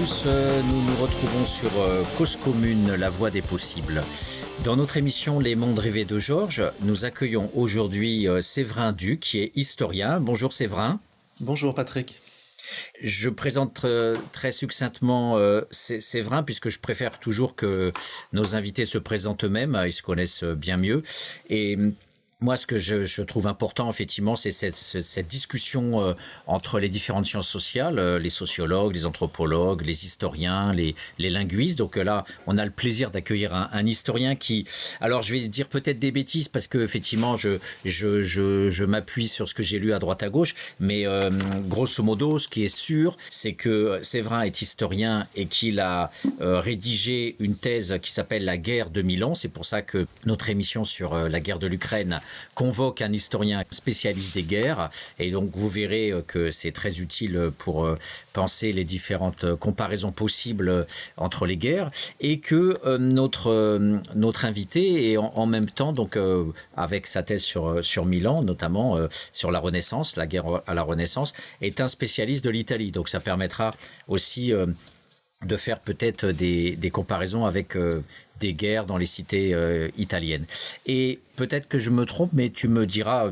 tous, euh, nous nous retrouvons sur euh, Cause Commune, la voie des possibles. Dans notre émission Les mondes rêvés de Georges, nous accueillons aujourd'hui euh, Séverin Duc, qui est historien. Bonjour Séverin. Bonjour Patrick. Je présente très succinctement Séverin, puisque je préfère toujours que nos invités se présentent eux-mêmes, ils se connaissent bien mieux. Et moi, ce que je, je trouve important, effectivement, c'est cette, cette, discussion euh, entre les différentes sciences sociales, euh, les sociologues, les anthropologues, les historiens, les, les linguistes. Donc euh, là, on a le plaisir d'accueillir un, un, historien qui, alors je vais dire peut-être des bêtises parce que effectivement, je, je, je, je m'appuie sur ce que j'ai lu à droite à gauche, mais grosso modo, ce qui est sûr, c'est que Séverin est historien et qu'il a rédigé une thèse qui s'appelle La guerre de Milan. C'est pour ça que notre émission sur la guerre de l'Ukraine convoque un historien spécialiste des guerres. Et donc, vous verrez euh, que c'est très utile pour euh, penser les différentes comparaisons possibles entre les guerres. Et que euh, notre, notre invité est en, même temps, donc, avec sa thèse sur, sur Milan, notamment sur la Renaissance, la guerre à la Renaissance, est un spécialiste de l'Italie. Donc, ça permettra aussi de faire peut-être des, des, comparaisons avec euh, des guerres dans les cités euh, italiennes. Et peut-être que je me trompe, mais tu me diras,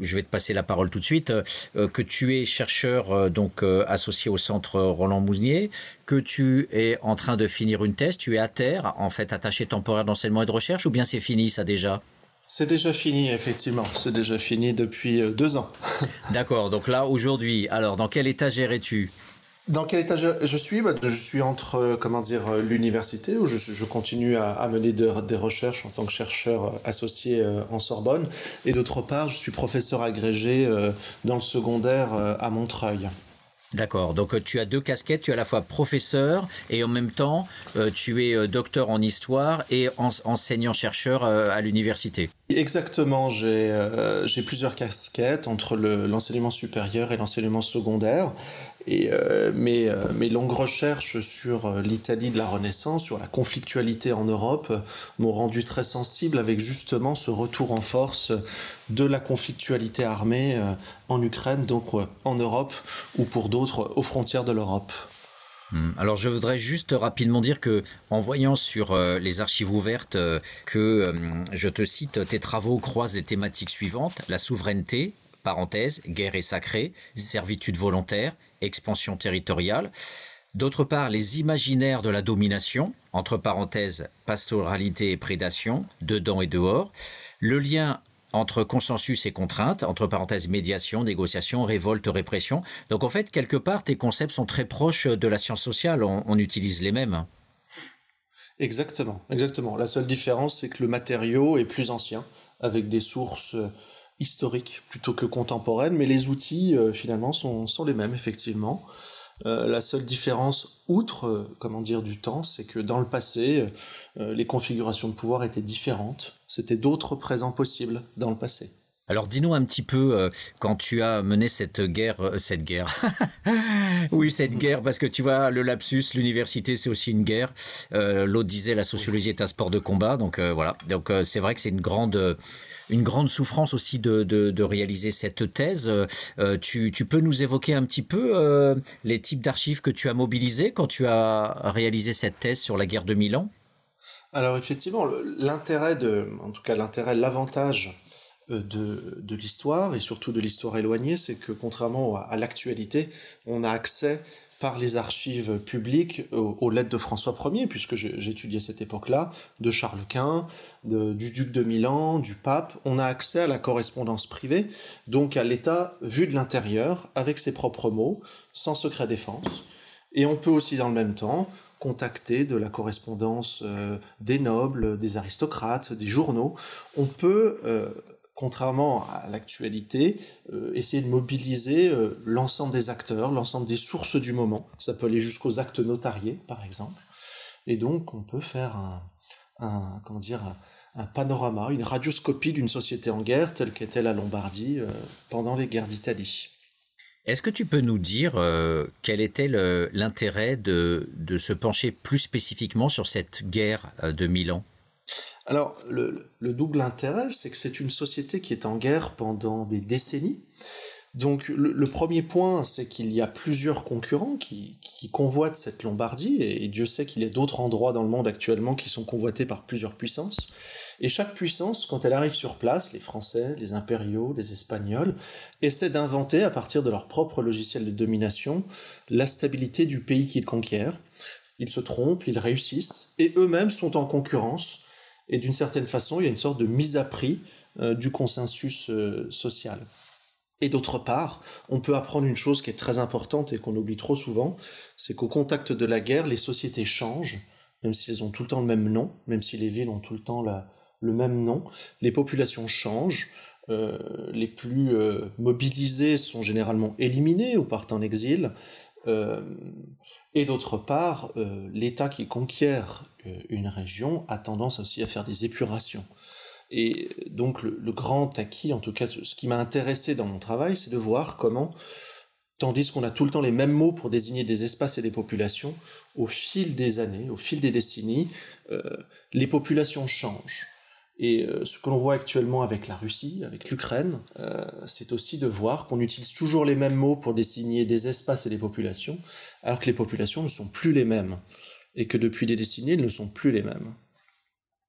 je vais te passer la parole tout de suite, euh, que tu es chercheur donc associé au centre Roland Mousnier, que tu es en train de finir une thèse, tu es à terre, en fait attaché temporaire d'enseignement et de recherche, ou bien c'est fini ça déjà? C'est déjà fini, effectivement. C'est déjà fini depuis deux ans. D'accord. Donc là, aujourd'hui, alors, dans quel état gérais-tu dans quel état je, suis? Bah, Je suis entre, euh, comment dire, euh, l'université, où je, continue à, mener de, des recherches en tant que chercheur euh, associé en Sorbonne, et d'autre part, je suis professeur agrégé dans le secondaire à Montreuil. D'accord. Donc tu as deux casquettes. Tu es à la fois professeur et en même temps tu es docteur en histoire et enseignant-chercheur à l'université. Exactement. J'ai j'ai plusieurs casquettes entre l'enseignement supérieur et l'enseignement secondaire. Et euh, mes, euh, mes, longues recherches sur euh, l'Italie de la Renaissance, sur la conflictualité en Europe, m'ont rendu très sensible avec justement ce retour en force de la conflictualité armée en Ukraine, donc en Europe ou pour d'autres aux frontières de l'Europe. Hmm. Alors je voudrais juste rapidement dire que en voyant sur les archives ouvertes que je te cite tes travaux croisent les thématiques suivantes la souveraineté parenthèse guerre et sacrée servitude volontaire expansion territoriale. D'autre part, les imaginaires de la domination, entre parenthèses, pastoralité et prédation, dedans et dehors. Le lien entre consensus et contrainte, entre parenthèses, médiation, négociation, révolte, répression. Donc en fait, quelque part, tes concepts sont très proches de la science sociale, on, utilise les mêmes. Exactement, exactement. La seule différence, c'est que le matériau est plus ancien, avec des sources historique plutôt que contemporaine, mais les outils euh, finalement sont, sont, les mêmes effectivement. Euh, la seule différence, outre euh, comment dire du temps, c'est que dans le passé, euh, les configurations de pouvoir étaient différentes. C'était d'autres présents possibles dans le passé. Alors dis-nous un petit peu euh, quand tu as mené cette guerre, euh, cette guerre. oui, cette guerre, parce que tu vois, le lapsus, l'université, c'est aussi une guerre. Euh, L'autre disait la sociologie est un sport de combat, donc voilà. Donc c'est vrai que c'est une grande une grande souffrance aussi de, de, réaliser cette thèse. Tu, tu, peux nous évoquer un petit peu les types d'archives que tu as mobilisés quand tu as réalisé cette thèse sur la guerre de Milan? Alors effectivement, l'intérêt de, en tout cas l'intérêt, l'avantage de, de l'histoire et surtout de l'histoire éloignée, c'est que contrairement à l'actualité, on a accès par les archives publiques aux, aux lettres de François Ier, puisque j'étudiais cette époque-là, de Charles Quint, de, du duc de Milan, du pape. On a accès à la correspondance privée, donc à l'État vu de l'intérieur, avec ses propres mots, sans secret défense. Et on peut aussi dans le même temps contacter de la correspondance euh, des nobles, des aristocrates, des journaux. On peut euh, contrairement à l'actualité, euh, essayer de mobiliser euh, l'ensemble des acteurs, l'ensemble des sources du moment. Ça peut aller jusqu'aux actes notariés, par exemple. Et donc, on peut faire un, panorama, une radioscopie d'une société en guerre, telle qu'était la Lombardie euh, pendant les guerres d'Italie. Est-ce que tu peux nous dire quel était l'intérêt de, se pencher plus spécifiquement sur cette guerre de Milan? Alors, le, le, double intérêt, c'est que c'est une société qui est en guerre pendant des décennies. Donc le, premier point, c'est qu'il y a plusieurs concurrents qui, convoitent cette Lombardie, et, Dieu sait qu'il y a d'autres endroits dans le monde actuellement qui sont convoités par plusieurs puissances. Et chaque puissance, quand elle arrive sur place, les Français, les impériaux, les Espagnols, essaie d'inventer, à partir de leur propre logiciel de domination, la stabilité du pays qu'ils conquièrent. Ils se trompent, ils réussissent, et eux-mêmes sont en concurrence, et d'une certaine façon, il y a une sorte de mise à prix euh, du consensus euh, social. Et d'autre part, on peut apprendre une chose qui est très importante et qu'on oublie trop souvent, c'est qu'au contact de la guerre, les sociétés changent, même si elles ont tout le temps le même nom, même si les villes ont tout le temps le même nom, les populations changent, euh, les plus mobilisés sont généralement éliminés ou partent en exil, euh, et d'autre part, l'État qui conquiert une région a tendance aussi à faire des épurations. Et donc le, grand acquis, en tout cas ce qui m'a intéressé dans mon travail, c'est de voir comment, tandis qu'on a tout le temps les mêmes mots pour désigner des espaces et des populations, au fil des années, au fil des décennies, euh, les populations changent. Et euh, ce que l'on voit actuellement avec la Russie, avec l'Ukraine, euh, c'est aussi de voir qu'on utilise toujours les mêmes mots pour désigner des espaces et des populations, alors que les populations ne sont plus les mêmes, et que depuis des décennies, elles ne sont plus les mêmes.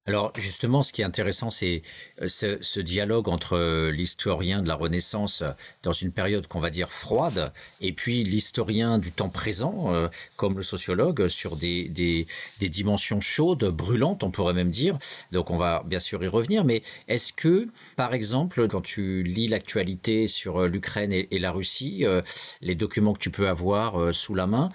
Alors justement, ce qui est intéressant, c'est euh, ce, dialogue entre euh, l'historien de la Renaissance euh, dans une période qu'on va dire froide, et puis l'historien du temps présent, comme le sociologue, sur des, des, dimensions chaudes, brûlantes, on pourrait même dire. Donc on va bien sûr y revenir, mais est-ce que, par exemple, quand tu lis l'actualité sur l'Ukraine et, la Russie, les documents que tu peux avoir sous la main,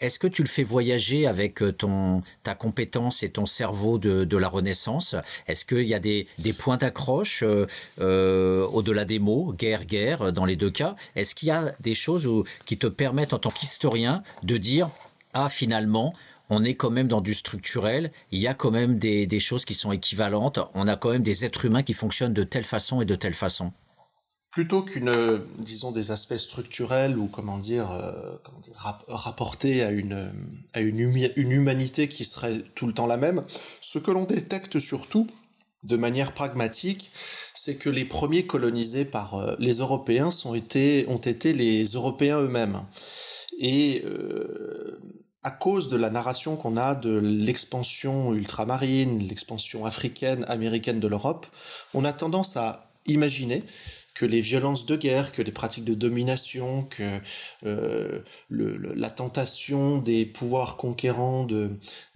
est-ce que tu le fais voyager avec ton, ta compétence et ton cerveau de, de la Renaissance est-ce qu'il y a des, points d'accroche euh, euh, au-delà des mots, guerre, guerre, dans les deux cas? Est-ce qu'il y a des choses qui te permettent en tant qu'historien de dire, ah finalement, on est quand même dans du structurel, il y a quand même des choses qui sont équivalentes, on a quand même des êtres humains qui fonctionnent de telle façon et de telle façon plutôt qu'une, disons, des aspects structurels ou comment dire, euh, rapportés à une à une, une humanité qui serait tout le temps la même, ce que l'on détecte surtout de manière pragmatique, c'est que les premiers colonisés par euh, les Européens sont été, ont été les Européens eux-mêmes. Et euh, à cause de la narration qu'on a de l'expansion ultramarine, l'expansion africaine, américaine de l'Europe, on a tendance à imaginer que les violences de guerre, que les pratiques de domination, que euh, la tentation des pouvoirs conquérants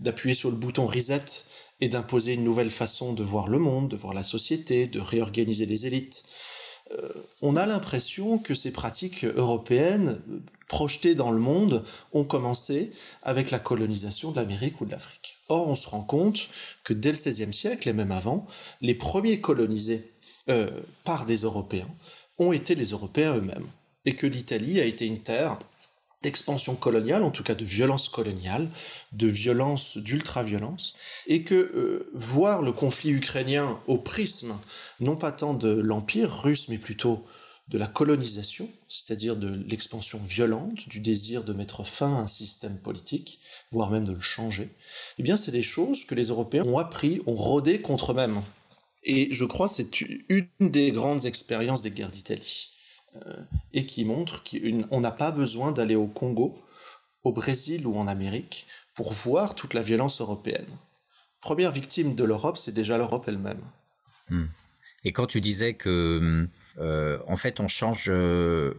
d'appuyer sur le bouton reset et d'imposer une nouvelle façon de voir le monde, de voir la société, de réorganiser les élites. Euh, on a l'impression que ces pratiques européennes projetées dans le monde ont commencé avec la colonisation de l'Amérique ou de l'Afrique. Or, on se rend compte que dès le XVIe siècle et même avant, les premiers colonisés euh, par des Européens ont été les Européens eux-mêmes, et que l'Italie a été une terre d'expansion coloniale, en tout cas de violence coloniale, de violence, d'ultra-violence, et que euh, voir le conflit ukrainien au prisme, non pas tant de l'empire russe, mais plutôt de la colonisation, c'est-à-dire de l'expansion violente, du désir de mettre fin à un système politique, voire même de le changer, eh bien c'est des choses que les Européens ont appris, ont rodé contre eux-mêmes. Et je crois que c'est une des grandes expériences des guerres d'Italie. Euh, et qui montre qu'on n'a pas besoin d'aller au Congo, au Brésil ou en Amérique pour voir toute la violence européenne. Première victime de l'Europe, c'est déjà l'Europe elle-même. Hmm. Et quand tu disais que, euh, en fait, on change, euh,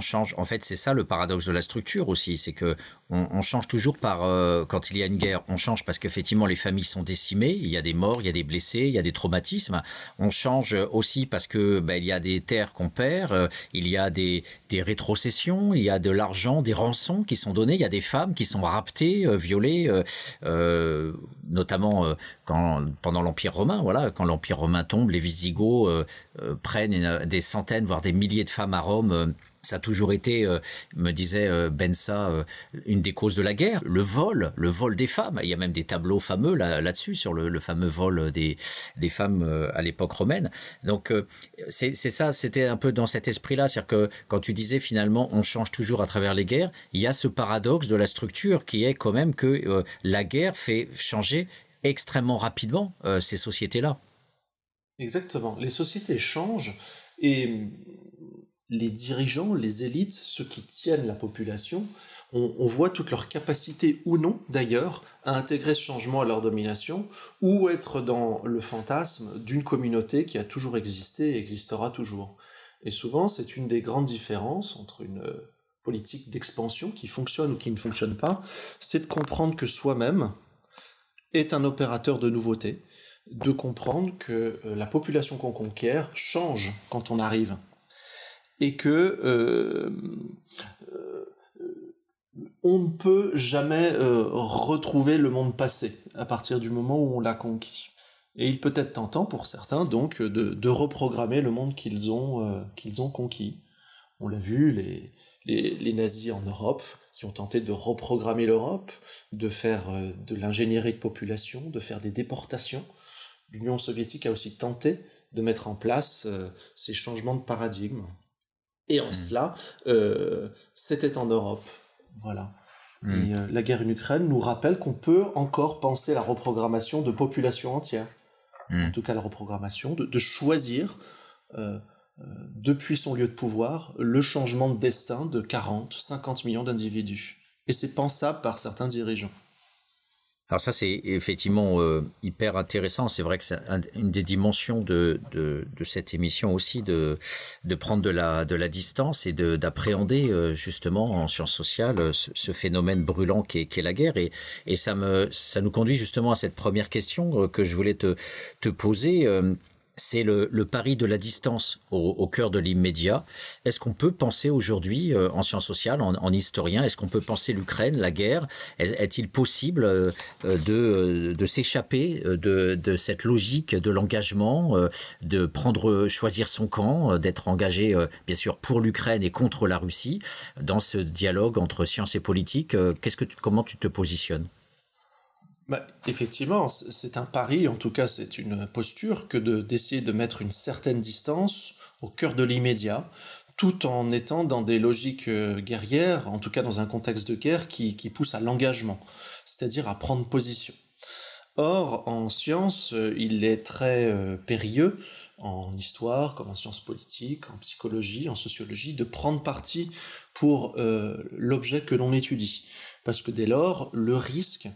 change. En fait, c'est ça le paradoxe de la structure aussi, c'est que on, change toujours par euh, quand il y a une guerre, on change parce qu'effectivement les familles sont décimées, il y a des morts, il y a des blessés, il y a des traumatismes. On change aussi parce que ben, il y a des terres qu'on perd, euh, il y a des, des rétrocessions, il y a de l'argent, des rançons qui sont données, il y a des femmes qui sont raptées, euh, violées, notamment quand pendant l'Empire romain. Voilà, quand l'Empire romain tombe, les Visigoths prennent des centaines voire des milliers de femmes à Rome ça a toujours été, euh, me disait euh, Bensa, euh, une des causes de la guerre, le vol, le vol des femmes. Il y a même des tableaux fameux là-dessus sur le, fameux vol des, des femmes à l'époque romaine. Donc c'est ça, c'était un peu dans cet esprit-là, c'est-à-dire que quand tu disais finalement on change toujours à travers les guerres, il y a ce paradoxe de la structure qui est quand même que la guerre fait changer extrêmement rapidement ces sociétés-là. Exactement, les sociétés changent et les dirigeants, les élites, ceux qui tiennent la population, on, voit toute leur capacité ou non d'ailleurs à intégrer ce changement à leur domination ou être dans le fantasme d'une communauté qui a toujours existé et existera toujours. Et souvent, c'est une des grandes différences entre une politique d'expansion qui fonctionne ou qui ne fonctionne pas, c'est de comprendre que soi-même est un opérateur de nouveauté, de comprendre que euh, la population qu'on conquiert change quand on arrive et que euh, on ne peut jamais euh, retrouver le monde passé à partir du moment où on l'a conquis. Et il peut être tentant pour certains donc de, reprogrammer le monde qu'ils ont, euh, qu'ils ont conquis. On l'a vu, les, les, nazis en Europe qui ont tenté de reprogrammer l'Europe, de faire euh, de l'ingénierie de population, de faire des déportations. L'Union soviétique a aussi tenté de mettre en place ces changements de paradigme. Et en mmh. cela, c'était en Europe voilà. Et euh, la guerre en Ukraine nous rappelle qu'on peut encore penser la reprogrammation de populations entières. Hmm. En tout cas, la reprogrammation, de, choisir, euh, euh, depuis son lieu de pouvoir, le changement de destin de 40, 50 millions d'individus. Et c'est pensable par certains dirigeants. Alors ça, c'est effectivement euh, hyper intéressant. C'est vrai que c'est une des dimensions de, de, de, cette émission aussi, de, de prendre de la, de la distance et d'appréhender euh, justement en sciences sociales euh, ce, phénomène brûlant qu'est est la guerre. Et, et ça, me, ça nous conduit justement à cette première question que je voulais te, te poser c'est le, pari de la distance au, cœur de l'immédiat. Est-ce qu'on peut penser aujourd'hui, euh, en sciences sociales, en, historien, est-ce qu'on peut penser l'Ukraine, la guerre? Est-il possible euh, de, s'échapper de, cette logique de l'engagement, euh, de prendre, choisir son camp, d'être engagé, bien sûr, pour l'Ukraine et contre la Russie, dans ce dialogue entre science et politique Comment tu te positionnes? Bah, effectivement, c'est un pari, en tout cas c'est une posture, que d'essayer de, mettre une certaine distance au cœur de l'immédiat, tout en étant dans des logiques euh, guerrières, en tout cas dans un contexte de guerre qui, qui pousse à l'engagement, c'est-à-dire à prendre position. Or, en science, euh, il est très euh, périlleux, en histoire comme en sciences politiques, en psychologie, en sociologie, de prendre parti pour l'objet que l'on étudie. Parce que dès lors, le risque euh,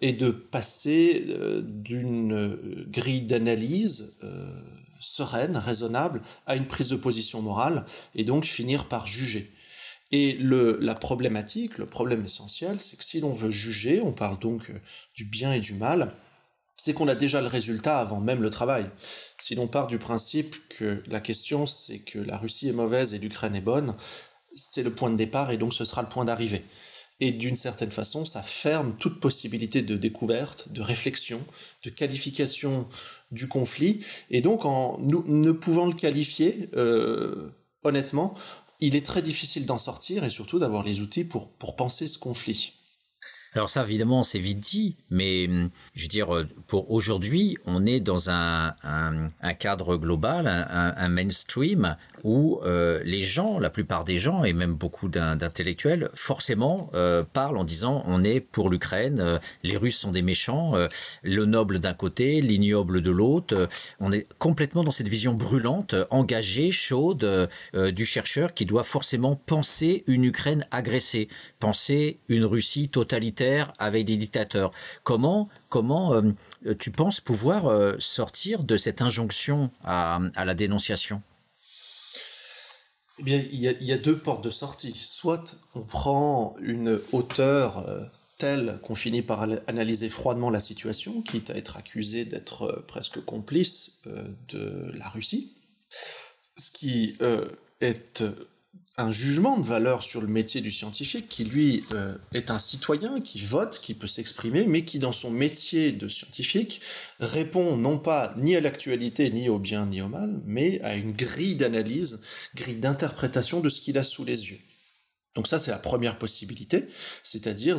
et de passer euh, d'une grille d'analyse euh, sereine, raisonnable, à une prise de position morale, et donc finir par juger. Et le, la problématique, le problème essentiel, c'est que si l'on veut juger, on parle donc du bien et du mal, c'est qu'on a déjà le résultat avant même le travail. Si l'on part du principe que la question c'est que la Russie est mauvaise et l'Ukraine est bonne, c'est le point de départ et donc ce sera le point d'arrivée et d'une certaine façon, ça ferme toute possibilité de découverte, de réflexion, de qualification du conflit. Et donc, en ne pouvant le qualifier, euh, honnêtement, il est très difficile d'en sortir et surtout d'avoir les outils pour, pour penser ce conflit. Alors ça, évidemment, c'est vite dit, mais hum, je veux dire, pour aujourd'hui, on est dans un, cadre global, un, un mainstream où euh, les gens, la plupart des gens, et même beaucoup d'intellectuels, forcément euh, parlent en disant on est pour l'Ukraine, euh, les Russes sont des méchants, le noble d'un côté, l'ignoble de l'autre. on est complètement dans cette vision brûlante, engagée, chaude du chercheur qui doit forcément penser une Ukraine agressée, penser une Russie totalitaire avec des dictateurs. Comment, comment tu penses pouvoir sortir de cette injonction à, la dénonciation? Eh bien, il y, a, deux portes de sortie. Soit on prend une hauteur euh, telle qu'on finit par analyser froidement la situation, quitte à être accusé d'être euh, presque complice euh, de la Russie, ce qui est un jugement de valeur sur le métier du scientifique qui, lui, euh, est un citoyen qui vote, qui peut s'exprimer, mais qui, dans son métier de scientifique, répond non pas ni à l'actualité, ni au bien, ni au mal, mais à une grille d'analyse, grille d'interprétation de ce qu'il a sous les yeux. Donc ça, c'est la première possibilité, c'est-à-dire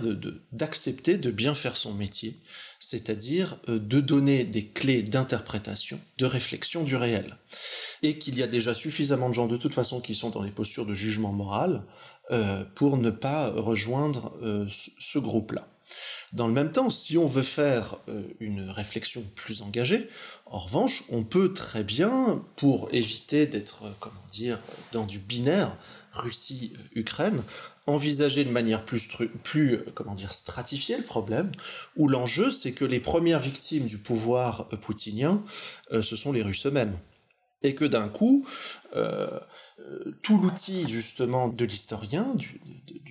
d'accepter de, de bien faire son métier, c'est-à-dire euh, de donner des clés d'interprétation, de réflexion du réel. Et qu'il y a déjà suffisamment de gens de toute façon qui sont dans des postures de jugement moral euh, pour ne pas rejoindre euh, ce groupe-là. Dans le même temps, si on veut faire une réflexion plus engagée, en revanche, on peut très bien, pour éviter d'être, comment dire, dans du binaire, Russie-Ukraine, envisager de manière plus, euh, comment dire, stratifiée le problème, où l'enjeu c'est que les premières victimes du pouvoir poutinien, ce sont les Russes eux-mêmes. Et que d'un coup, tout l'outil justement de l'historien, du,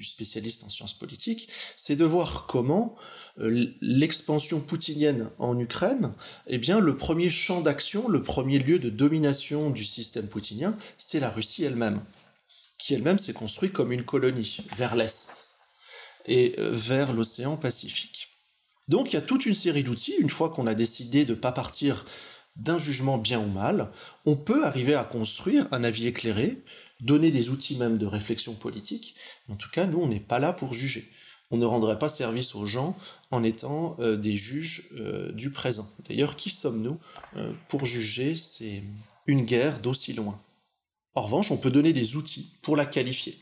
spécialiste en sciences politiques, c'est de voir comment euh, l'expansion poutinienne en Ukraine, eh bien, le premier champ d'action, le premier lieu de domination du système poutinien, c'est la Russie elle-même, qui elle-même s'est construite comme une colonie vers l'Est et euh, vers l'océan Pacifique. Donc il y a toute une série d'outils, une fois qu'on a décidé de ne pas partir d'un jugement bien ou mal, on peut arriver à construire un avis éclairé, donner des outils même de réflexion politique. En tout cas, nous, on n'est pas là pour juger. On ne rendrait pas service aux gens en étant euh, des juges euh, du présent. D'ailleurs, qui sommes-nous pour juger une guerre d'aussi loin? En revanche, on peut donner des outils pour la qualifier.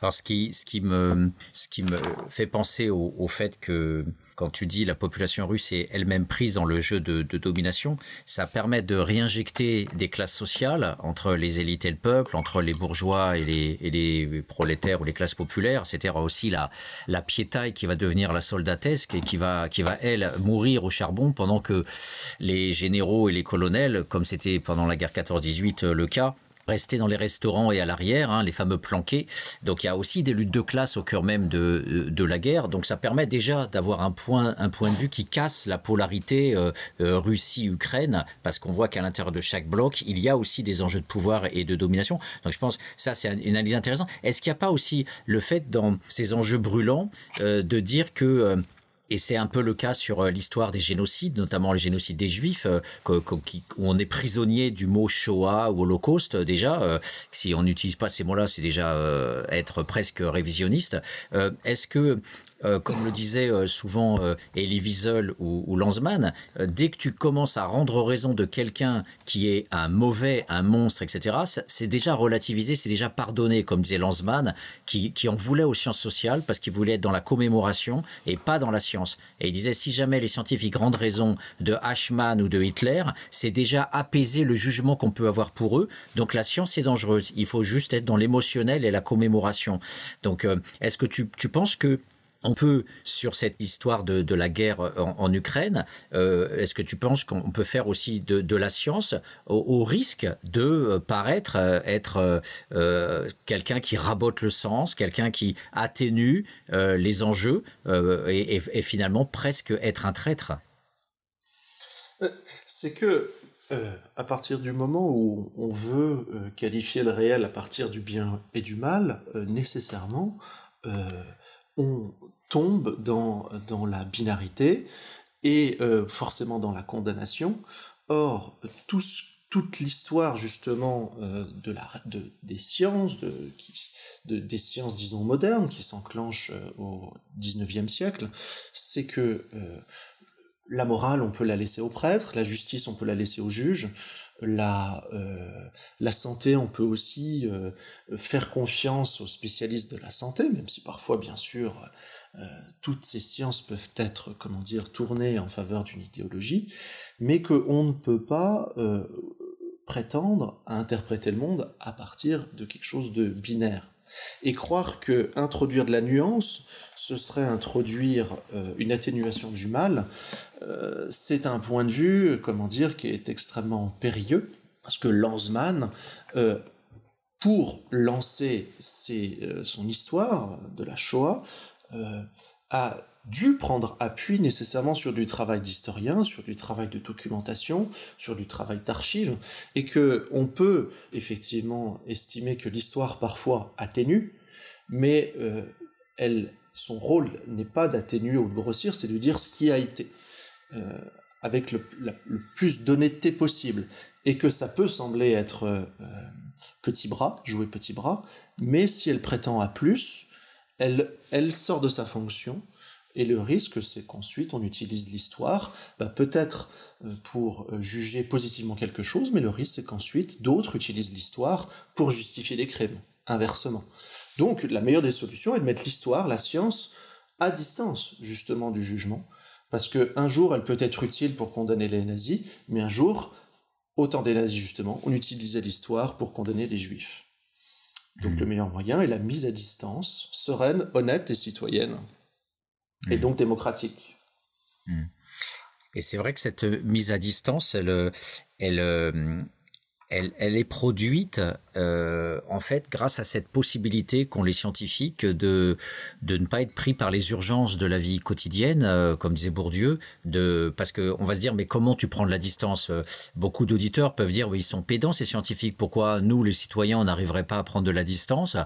Alors, ce qui, ce qui, me, ce qui me fait penser au fait que quand tu dis la population russe est elle-même prise dans le jeu de, domination, ça permet de réinjecter des classes sociales entre les élites et le peuple, entre les bourgeois et les, prolétaires ou les classes populaires, c'est-à-dire aussi la, la piétaille qui va devenir la soldatesque et qui va, qui va, elle, mourir au charbon pendant que les généraux et les colonels, comme c'était pendant la guerre 14-18 le cas, rester dans les restaurants et à l'arrière, hein, les fameux planqués. Donc il y a aussi des luttes de classe au cœur même de, de la guerre. Donc ça permet déjà d'avoir un point, un point de vue qui casse la polarité euh, euh, Russie-Ukraine, parce qu'on voit qu'à l'intérieur de chaque bloc, il y a aussi des enjeux de pouvoir et de domination. Donc je pense ça c'est une analyse intéressante. Est-ce qu'il n'y a pas aussi le fait dans ces enjeux brûlants euh, de dire que et c'est un peu le cas sur euh, l'histoire des génocides, notamment le génocide des Juifs, euh, où on est prisonnier du mot Shoah ou Holocauste déjà. Euh, si on n'utilise pas ces mots-là, c'est déjà être presque révisionniste. Est-ce que euh, comme le disait euh, souvent euh, Elie Wiesel ou, ou Lanzmann, dès que tu commences à rendre raison de quelqu'un qui est un mauvais, un monstre, etc., c'est déjà relativisé, c'est déjà pardonné, comme disait Lanzmann, qui, qui en voulait aux sciences sociales parce qu'il voulait être dans la commémoration et pas dans la science. Et il disait, si jamais les scientifiques rendent raison de Eichmann ou de Hitler, c'est déjà apaiser le jugement qu'on peut avoir pour eux. Donc la science est dangereuse. Il faut juste être dans l'émotionnel et la commémoration. Donc, est-ce que tu penses que on peut, sur cette histoire de, la guerre en, Ukraine, euh, est-ce que tu penses qu'on peut faire aussi de, la science au, risque de euh, paraître euh, être quelqu'un qui rabote le sens, quelqu'un qui atténue les enjeux et, finalement presque être un traître? C'est que à partir du moment où on veut qualifier le réel à partir du bien et du mal, nécessairement, on tombe dans, dans la binarité et euh, forcément dans la condamnation. Or, toute l'histoire justement euh, de la, de, des sciences, de, de, des sciences disons modernes qui s'enclenchent euh, au 19e siècle, c'est que la morale, on peut la laisser aux prêtres, la justice, on peut la laisser aux juges, la, la santé, on peut aussi faire confiance aux spécialistes de la santé, même si parfois, bien sûr, euh, toutes ces sciences peuvent être, comment dire, tournées en faveur d'une idéologie, mais qu'on ne peut pas prétendre à interpréter le monde à partir de quelque chose de binaire. Et croire que introduire de la nuance, ce serait introduire une atténuation du mal, euh, c'est un point de vue, comment dire, qui est extrêmement périlleux, parce que Lanzmann, euh, pour lancer euh, son histoire de la Shoah, a dû prendre appui nécessairement sur du travail d'historien, sur du travail de documentation, sur du travail d'archives, et que on peut effectivement estimer que l'histoire parfois atténue, mais elle, son rôle n'est pas d'atténuer ou de grossir, c'est de dire ce qui a été. Euh, avec le, plus d'honnêteté possible, et que ça peut sembler être euh, petit bras, jouer petit bras, mais si elle prétend à plus, elle, sort de sa fonction, et le risque, c'est qu'ensuite on utilise l'histoire, bah, peut-être euh, pour juger positivement quelque chose, mais le risque, c'est qu'ensuite d'autres utilisent l'histoire pour justifier les crimes, inversement. Donc la meilleure des solutions est de mettre l'histoire, la science, à distance justement du jugement, parce qu'un jour elle peut être utile pour condamner les nazis, mais un jour, au temps des nazis justement, on utilisait l'histoire pour condamner les juifs. Donc le mmh. meilleur moyen est la mise à distance, sereine, honnête et citoyenne, et mmh. donc démocratique. Mmh. Et c'est vrai que cette mise à distance, elle, elle, euh, elle, est produite euh, en fait grâce à cette possibilité qu'ont les scientifiques de de ne pas être pris par les urgences de la vie quotidienne, euh, comme disait Bourdieu, de parce que on va se dire mais comment tu prends de la distance Beaucoup d'auditeurs peuvent dire oui ils sont pédants ces scientifiques, pourquoi nous les citoyens on n'arriverait pas à prendre de la distance?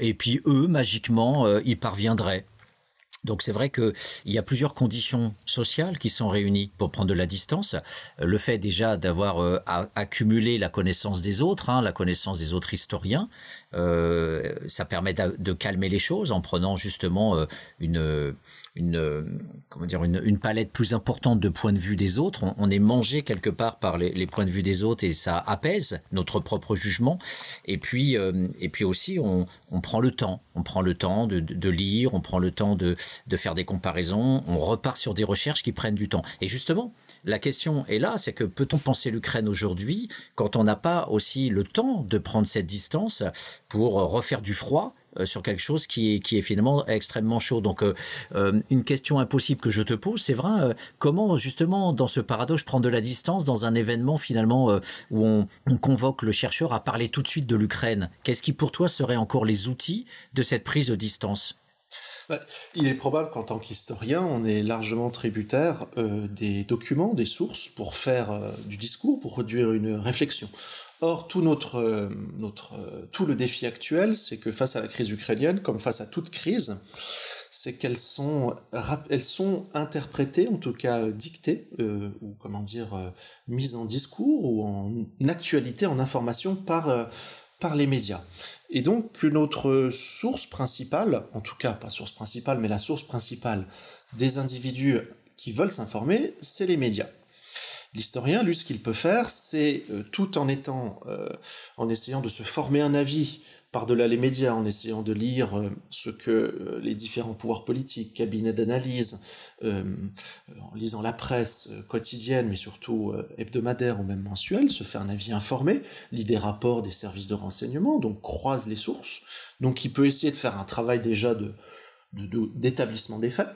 Et puis eux magiquement ils parviendraient. Donc c'est vrai qu'il y a plusieurs conditions sociales qui sont réunies pour prendre de la distance. Le fait déjà d'avoir euh, accumulé la connaissance des autres, hein, la connaissance des autres historiens, euh, ça permet de, calmer les choses en prenant justement euh, une une comment dire une, une, palette plus importante de points de vue des autres. On, est mangé quelque part par les, points de vue des autres et ça apaise notre propre jugement. Et puis euh, et puis aussi on, on, prend le temps, on prend le temps de, de, lire, on prend le temps de, de faire des comparaisons, on repart sur des recherches qui prennent du temps. Et justement, la question est là, c'est que peut-on penser l'Ukraine aujourd'hui quand on n'a pas aussi le temps de prendre cette distance pour refaire du froid euh, sur quelque chose qui est, qui est finalement extrêmement chaud. Donc, euh, euh, une question impossible que je te pose, c'est vrai, comment justement, dans ce paradoxe, prendre de la distance dans un événement finalement où on, on, convoque le chercheur à parler tout de suite de l'Ukraine? Qu'est-ce qui pour toi seraient encore les outils de cette prise de distance? Bah, il est probable qu'en tant qu'historien, on est largement tributaire des documents, des sources pour faire du discours, pour produire une réflexion. Or, tout notre, euh, notre, euh, tout le défi actuel, c'est que face à la crise ukrainienne, comme face à toute crise, c'est qu'elles sont, elles sont interprétées, en tout cas dictées, euh, ou comment dire, mises en discours ou en actualité, en information par, par les médias. Et donc, une autre source principale, en tout cas pas source principale, mais la source principale des individus qui veulent s'informer, c'est les médias. L'historien, lui, ce qu'il peut faire, c'est euh, tout en étant, euh, en essayant de se former un avis par-delà les médias, en essayant de lire euh, ce que les différents pouvoirs politiques, cabinets d'analyse, en lisant la presse quotidienne, mais surtout hebdomadaire ou même mensuelle, se faire un avis informé, lit des rapports des services de renseignement, donc croise les sources, donc il peut essayer de faire un travail déjà d'établissement des faits,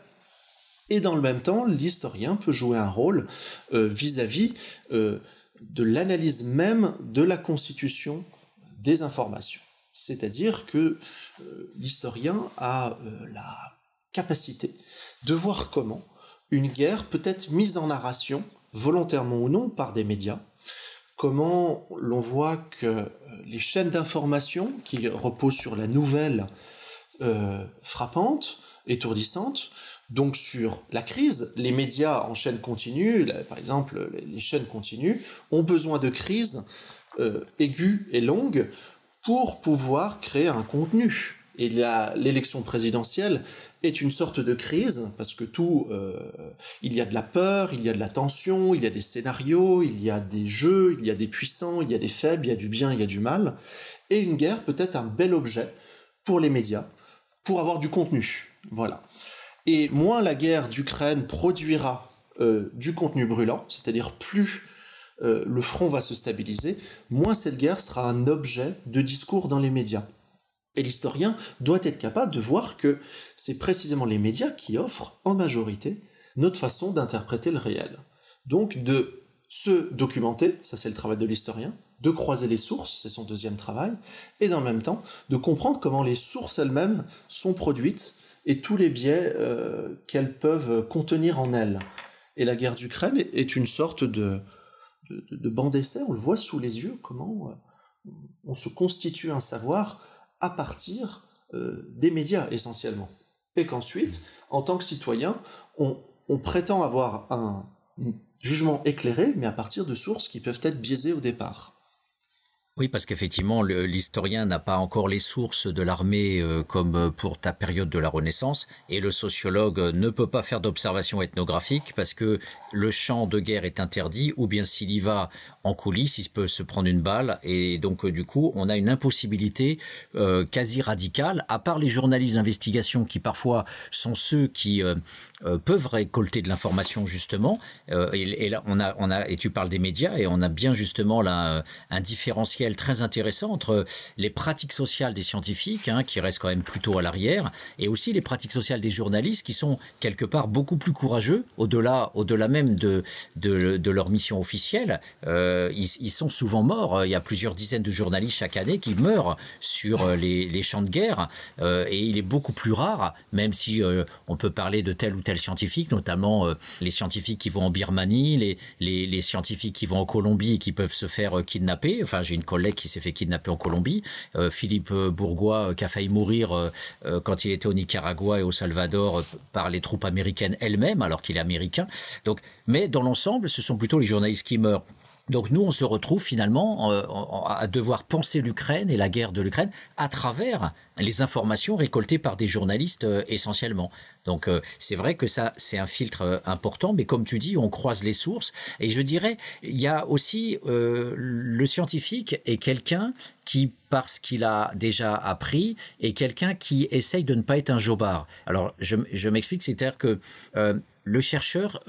et dans le même temps, l'historien peut jouer un rôle euh, vis-à-vis euh, de l'analyse même de la constitution des informations. C'est-à-dire que euh, l'historien a la capacité de voir comment une guerre peut être mise en narration, volontairement ou non, par des médias, comment l'on voit que les chaînes d'information qui reposent sur la nouvelle frappante, étourdissante, donc sur la crise, les médias en chaîne continue, par exemple les chaînes continues, ont besoin de crises euh, aiguës et longues pour pouvoir créer un contenu. Et l'élection présidentielle est une sorte de crise parce que tout, euh, il y a de la peur, il y a de la tension, il y a des scénarios, il y a des jeux, il y a des puissants, il y a des faibles, il y a du bien, il y a du mal. Et une guerre peut être un bel objet pour les médias, pour avoir du contenu. Voilà. Et moins la guerre d'Ukraine produira euh, du contenu brûlant, c'est-à-dire plus euh, le front va se stabiliser, moins cette guerre sera un objet de discours dans les médias. Et l'historien doit être capable de voir que c'est précisément les médias qui offrent en majorité notre façon d'interpréter le réel. Donc de se documenter, ça c'est le travail de l'historien, de croiser les sources, c'est son deuxième travail, et dans le même temps de comprendre comment les sources elles-mêmes sont produites et tous les biais euh, qu'elles peuvent contenir en elles. Et la guerre d'Ukraine est une sorte de, de, banc d'essai, on le voit sous les yeux, comment euh, on se constitue un savoir à partir euh, des médias essentiellement. Et qu'ensuite, en tant que citoyen, on prétend avoir un jugement éclairé, mais à partir de sources qui peuvent être biaisées au départ. Oui, parce qu'effectivement, l'historien n'a pas encore les sources de l'armée euh, comme pour ta période de la Renaissance, et le sociologue ne peut pas faire d'observation ethnographique parce que le champ de guerre est interdit, ou bien s'il y va en coulisses, il peut se prendre une balle, et donc euh, du coup, on a une impossibilité euh, quasi radicale, à part les journalistes d'investigation qui parfois sont ceux qui peuvent récolter de l'information justement. Et, là, on a, on a, et tu parles des médias, et on a bien justement là un différentiel très intéressant entre les pratiques sociales des scientifiques, hein, qui restent quand même plutôt à l'arrière, et aussi les pratiques sociales des journalistes, qui sont quelque part beaucoup plus courageux, au-delà, au-delà même de, de, leur mission officielle. Euh, ils, sont souvent morts. Il y a plusieurs dizaines de journalistes chaque année qui meurent sur euh, les, champs de guerre, euh, et il est beaucoup plus rare, même si on peut parler de tel ou tel scientifique, notamment les scientifiques qui vont en Birmanie, les, les, scientifiques qui vont en Colombie et qui peuvent se faire kidnapper. Enfin, j'ai une collègue qui s'est fait kidnapper en Colombie, euh, Philippe Bourgois euh, qui a failli mourir euh, quand il était au Nicaragua et au Salvador par les troupes américaines elles-mêmes, alors qu'il est américain. Donc, mais dans l'ensemble, ce sont plutôt les journalistes qui meurent. Donc nous, on se retrouve finalement à devoir penser l'Ukraine et la guerre de l'Ukraine à travers les informations récoltées par des journalistes essentiellement. Donc euh, c'est vrai que ça, c'est un filtre euh, important, mais comme tu dis, on croise les sources. Et je dirais, il y a aussi euh, le scientifique est quelqu'un qui, parce qu'il a déjà appris, est quelqu'un qui essaye de ne pas être un jobard. Alors je, je m'explique, c'est-à-dire que le chercheur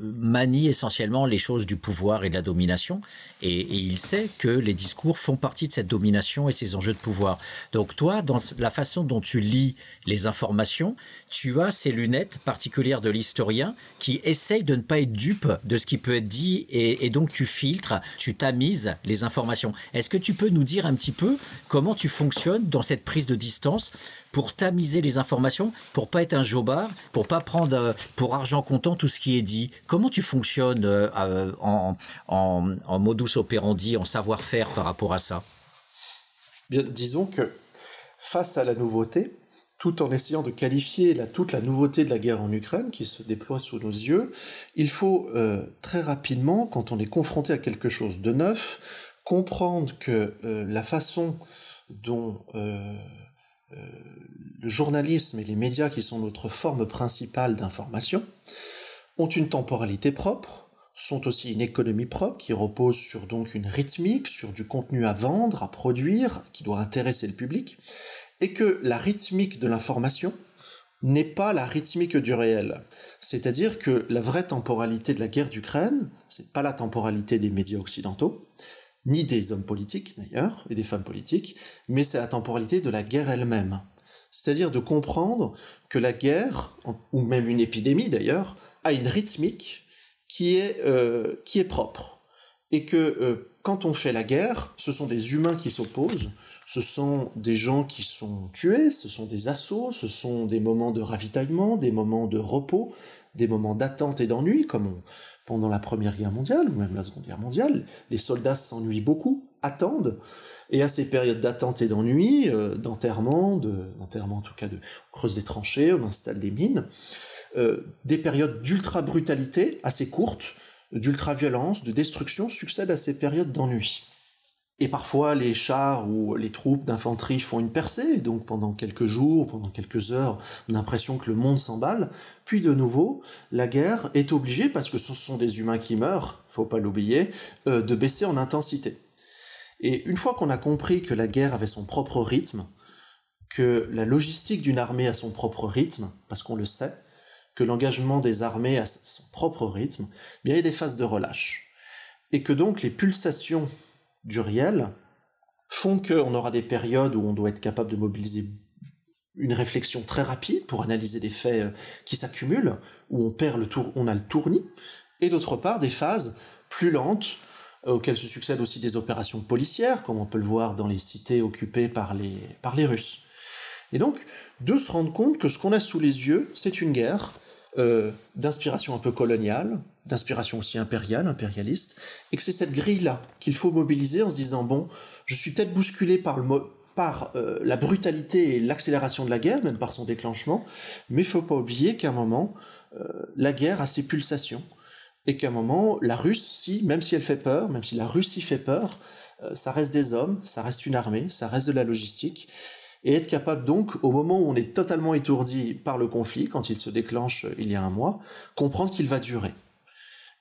manie essentiellement les choses du pouvoir et de la domination, et, et, il sait que les discours font partie de cette domination et ces enjeux de pouvoir. Donc toi, dans la façon dont tu lis les informations, tu as ces lunettes particulières de l'historien qui essaye de ne pas être dupe de ce qui peut être dit et, donc tu filtres, tu tamises les informations. Est-ce que tu peux nous dire un petit peu comment tu fonctionnes dans cette prise de distance pour tamiser les informations, pour pas être un jobard, pour pas prendre euh, pour argent comptant tout ce qui est dit. Comment tu fonctionnes euh, euh, en, en, en modus operandi, en savoir-faire par rapport à ça? Disons que face à la nouveauté, tout en essayant de qualifier toute la nouveauté de la guerre en Ukraine qui se déploie sous nos yeux, il faut très rapidement, quand on est confronté à quelque chose de neuf, comprendre que la façon dont le journalisme et les médias, qui sont notre forme principale d'information, ont une temporalité propre, sont aussi une économie propre qui repose sur donc une rythmique, sur du contenu à vendre, à produire, qui doit intéresser le public, et que la rythmique de l'information n'est pas la rythmique du réel. C'est-à-dire que la vraie temporalité de la guerre d'Ukraine, c'est pas la temporalité des médias occidentaux, ni des hommes politiques d'ailleurs, et des femmes politiques, mais c'est la temporalité de la guerre elle-même. C'est-à-dire de comprendre que la guerre, ou même une épidémie d'ailleurs, a une rythmique qui est, euh, qui est propre. Et que euh, quand on fait la guerre, ce sont des humains qui s'opposent, ce sont des gens qui sont tués, ce sont des assauts, ce sont des moments de ravitaillement, des moments de repos, des moments d'attente et d'ennui, comme pendant la Première Guerre mondiale, ou même la Seconde Guerre mondiale. Les soldats s'ennuient beaucoup, attendent, et à ces périodes d'attente et d'ennui, euh, d'enterrement, d'enterrement en tout cas de on creuse des tranchées, on installe des mines, euh, des périodes d'ultra-brutalité assez courtes, d'ultra-violence, de destruction succèdent à ces périodes d'ennui. Et parfois, les chars ou les troupes d'infanterie font une percée, donc pendant quelques jours, pendant quelques heures, on a l'impression que le monde s'emballe. Puis de nouveau, la guerre est obligée, parce que ce sont des humains qui meurent, faut pas l'oublier, euh, de baisser en intensité. Et une fois qu'on a compris que la guerre avait son propre rythme, que la logistique d'une armée a son propre rythme, parce qu'on le sait, que l'engagement des armées a son propre rythme, bien il y a des phases de relâche. Et que donc les pulsations du réel font qu'on aura des périodes où on doit être capable de mobiliser une réflexion très rapide pour analyser des faits euh, qui s'accumulent, où on perd le tour, on a le tournis, et d'autre part des phases plus lentes, auxquelles se succèdent aussi des opérations policières, comme on peut le voir dans les cités occupées par les, par les Russes. Et donc, de se rendre compte que ce qu'on a sous les yeux, c'est une guerre euh, d'inspiration un peu coloniale, d'inspiration aussi impériale, impérialiste, et que c'est cette grille-là qu'il faut mobiliser en se disant, bon, je suis peut-être bousculé par, le par euh, la brutalité et l'accélération de la guerre, même par son déclenchement, mais il faut pas oublier qu'à un moment, euh, la guerre a ses pulsations, et qu'à un moment, la Russie, même si elle fait peur, même si la Russie fait peur, ça reste des hommes, ça reste une armée, ça reste de la logistique et être capable donc, au moment où on est totalement étourdi par le conflit, quand il se déclenche euh, il y a un mois, comprendre qu'il va durer.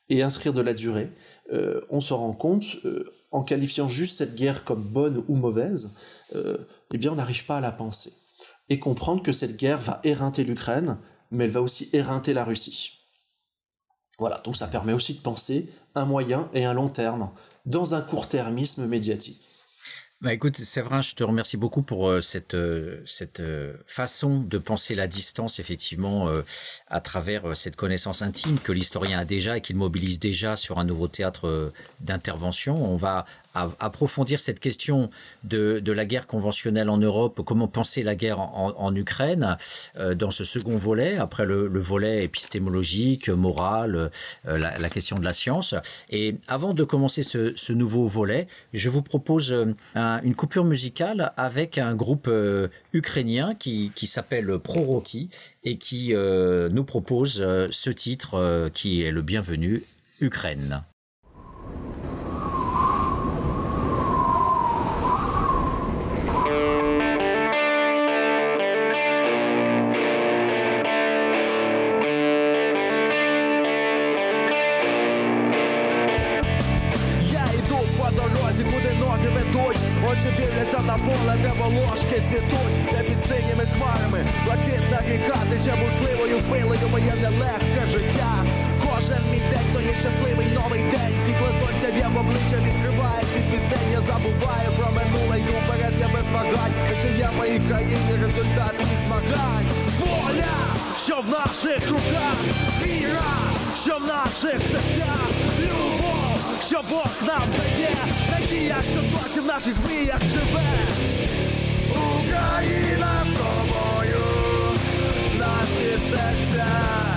Et inscrire de la durée, euh, on se rend compte, euh, en qualifiant juste cette guerre comme bonne ou mauvaise, eh bien on n'arrive pas à la penser. Et comprendre que cette guerre va éreinter l'Ukraine, mais elle va aussi éreinter la Russie. Voilà, donc ça permet aussi de penser un moyen et un long terme, dans un court-termisme médiatique. Bah écoute, Séverin, je te remercie beaucoup pour euh, cette euh, cette euh, façon de penser la distance effectivement à travers cette connaissance intime que l'historien a déjà et qu'il mobilise déjà sur un nouveau théâtre d'intervention. On va approfondir cette question de, de, la guerre conventionnelle en Europe, comment penser la guerre en, Ukraine euh, dans ce second volet, après le, le volet épistémologique, moral, euh, la, question de la science. Et avant de commencer ce, ce nouveau volet, je vous propose euh, un, une coupure musicale avec un groupe euh, ukrainien qui, qui s'appelle Proroki et qui nous propose ce titre qui est le bienvenu, Ukraine. наших руках, віра, що в наших серцях, любов, що Бог нам дає, надія, що досі в наших мріях живе. Україна з тобою, наші серця.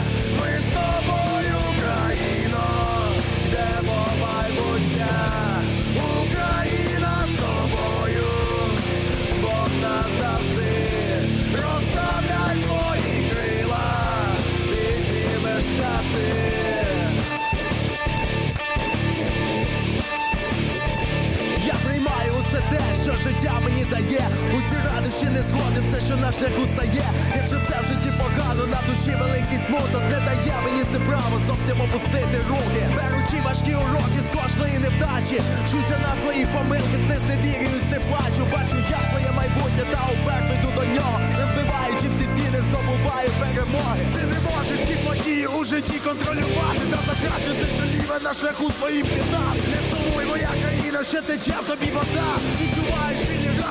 дає усі радощі, не згоди, все, що на шляху стає. Якщо все в житті погано, на душі великий смуток не дає мені це право зовсім опустити руки. Беручи важкі уроки з кожної невдачі. Чуся на своїх помилках, не зневірююсь, не плачу. Бачу, я своє майбутнє та уперто йду до нього. Розбиваючи всі стіни, здобуваю перемоги. Ти не можеш ті події у житті контролювати. Та закраще все, що ліве на шляху своїм пізнав. Не втомуй моя країна, ще тече в тобі вода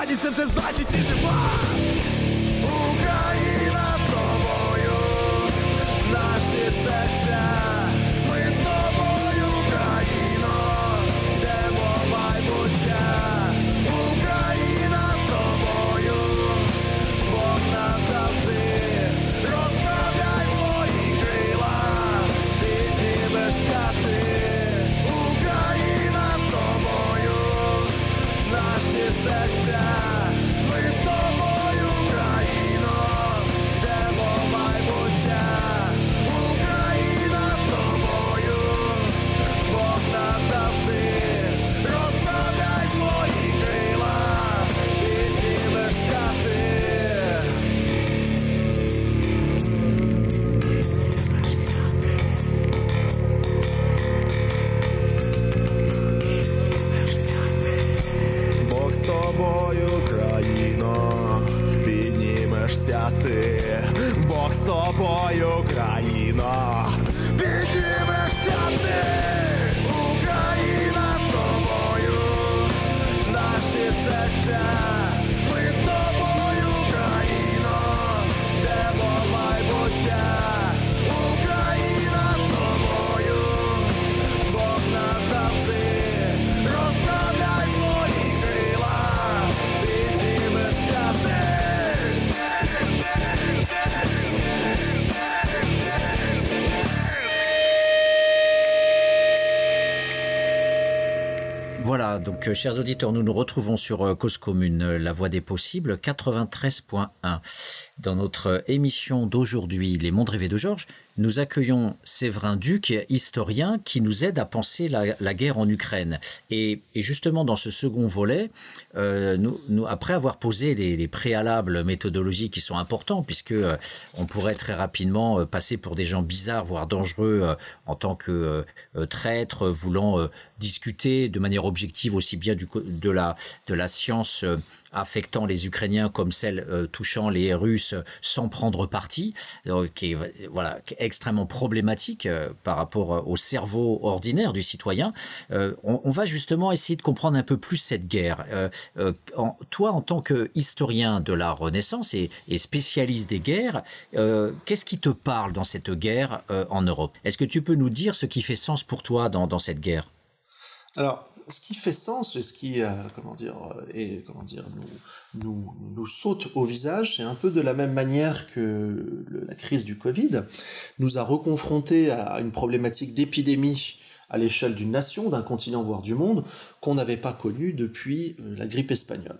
владі це все значить ти жива. Donc, euh, chers auditeurs, nous nous retrouvons sur euh, Cause Commune, euh, la voix des possibles, 93.1. Dans notre émission d'aujourd'hui, Les mondes rêvés de Georges, nous accueillons Séverin Duc, historien, qui nous aide à penser la, guerre en Ukraine. Et, justement, dans ce second volet, euh, après avoir posé les, préalables méthodologiques qui sont importants, puisque euh, on pourrait très rapidement passer pour des gens bizarres, voire dangereux, en tant que traîtres, voulant discuter de manière objective aussi bien de la science affectant les Ukrainiens comme celle euh, touchant les Russes sans prendre parti, euh, qui est voilà extrêmement problématique euh, par rapport au cerveau ordinaire du citoyen. On, va justement essayer de comprendre un peu plus cette guerre. toi, en tant que historien de la Renaissance et, spécialiste des guerres, qu'est-ce qui te parle dans cette guerre en Europe? Est-ce que tu peux nous dire ce qui fait sens pour toi dans, dans cette guerre? Alors, ce qui fait sens et ce qui, euh, comment dire, euh, et comment dire, nous, nous, saute au visage, c'est un peu de la même manière que la crise du Covid nous a reconfrontés à une problématique d'épidémie à l'échelle d'une nation, d'un continent, voire du monde, qu'on n'avait pas connu depuis euh, la grippe espagnole.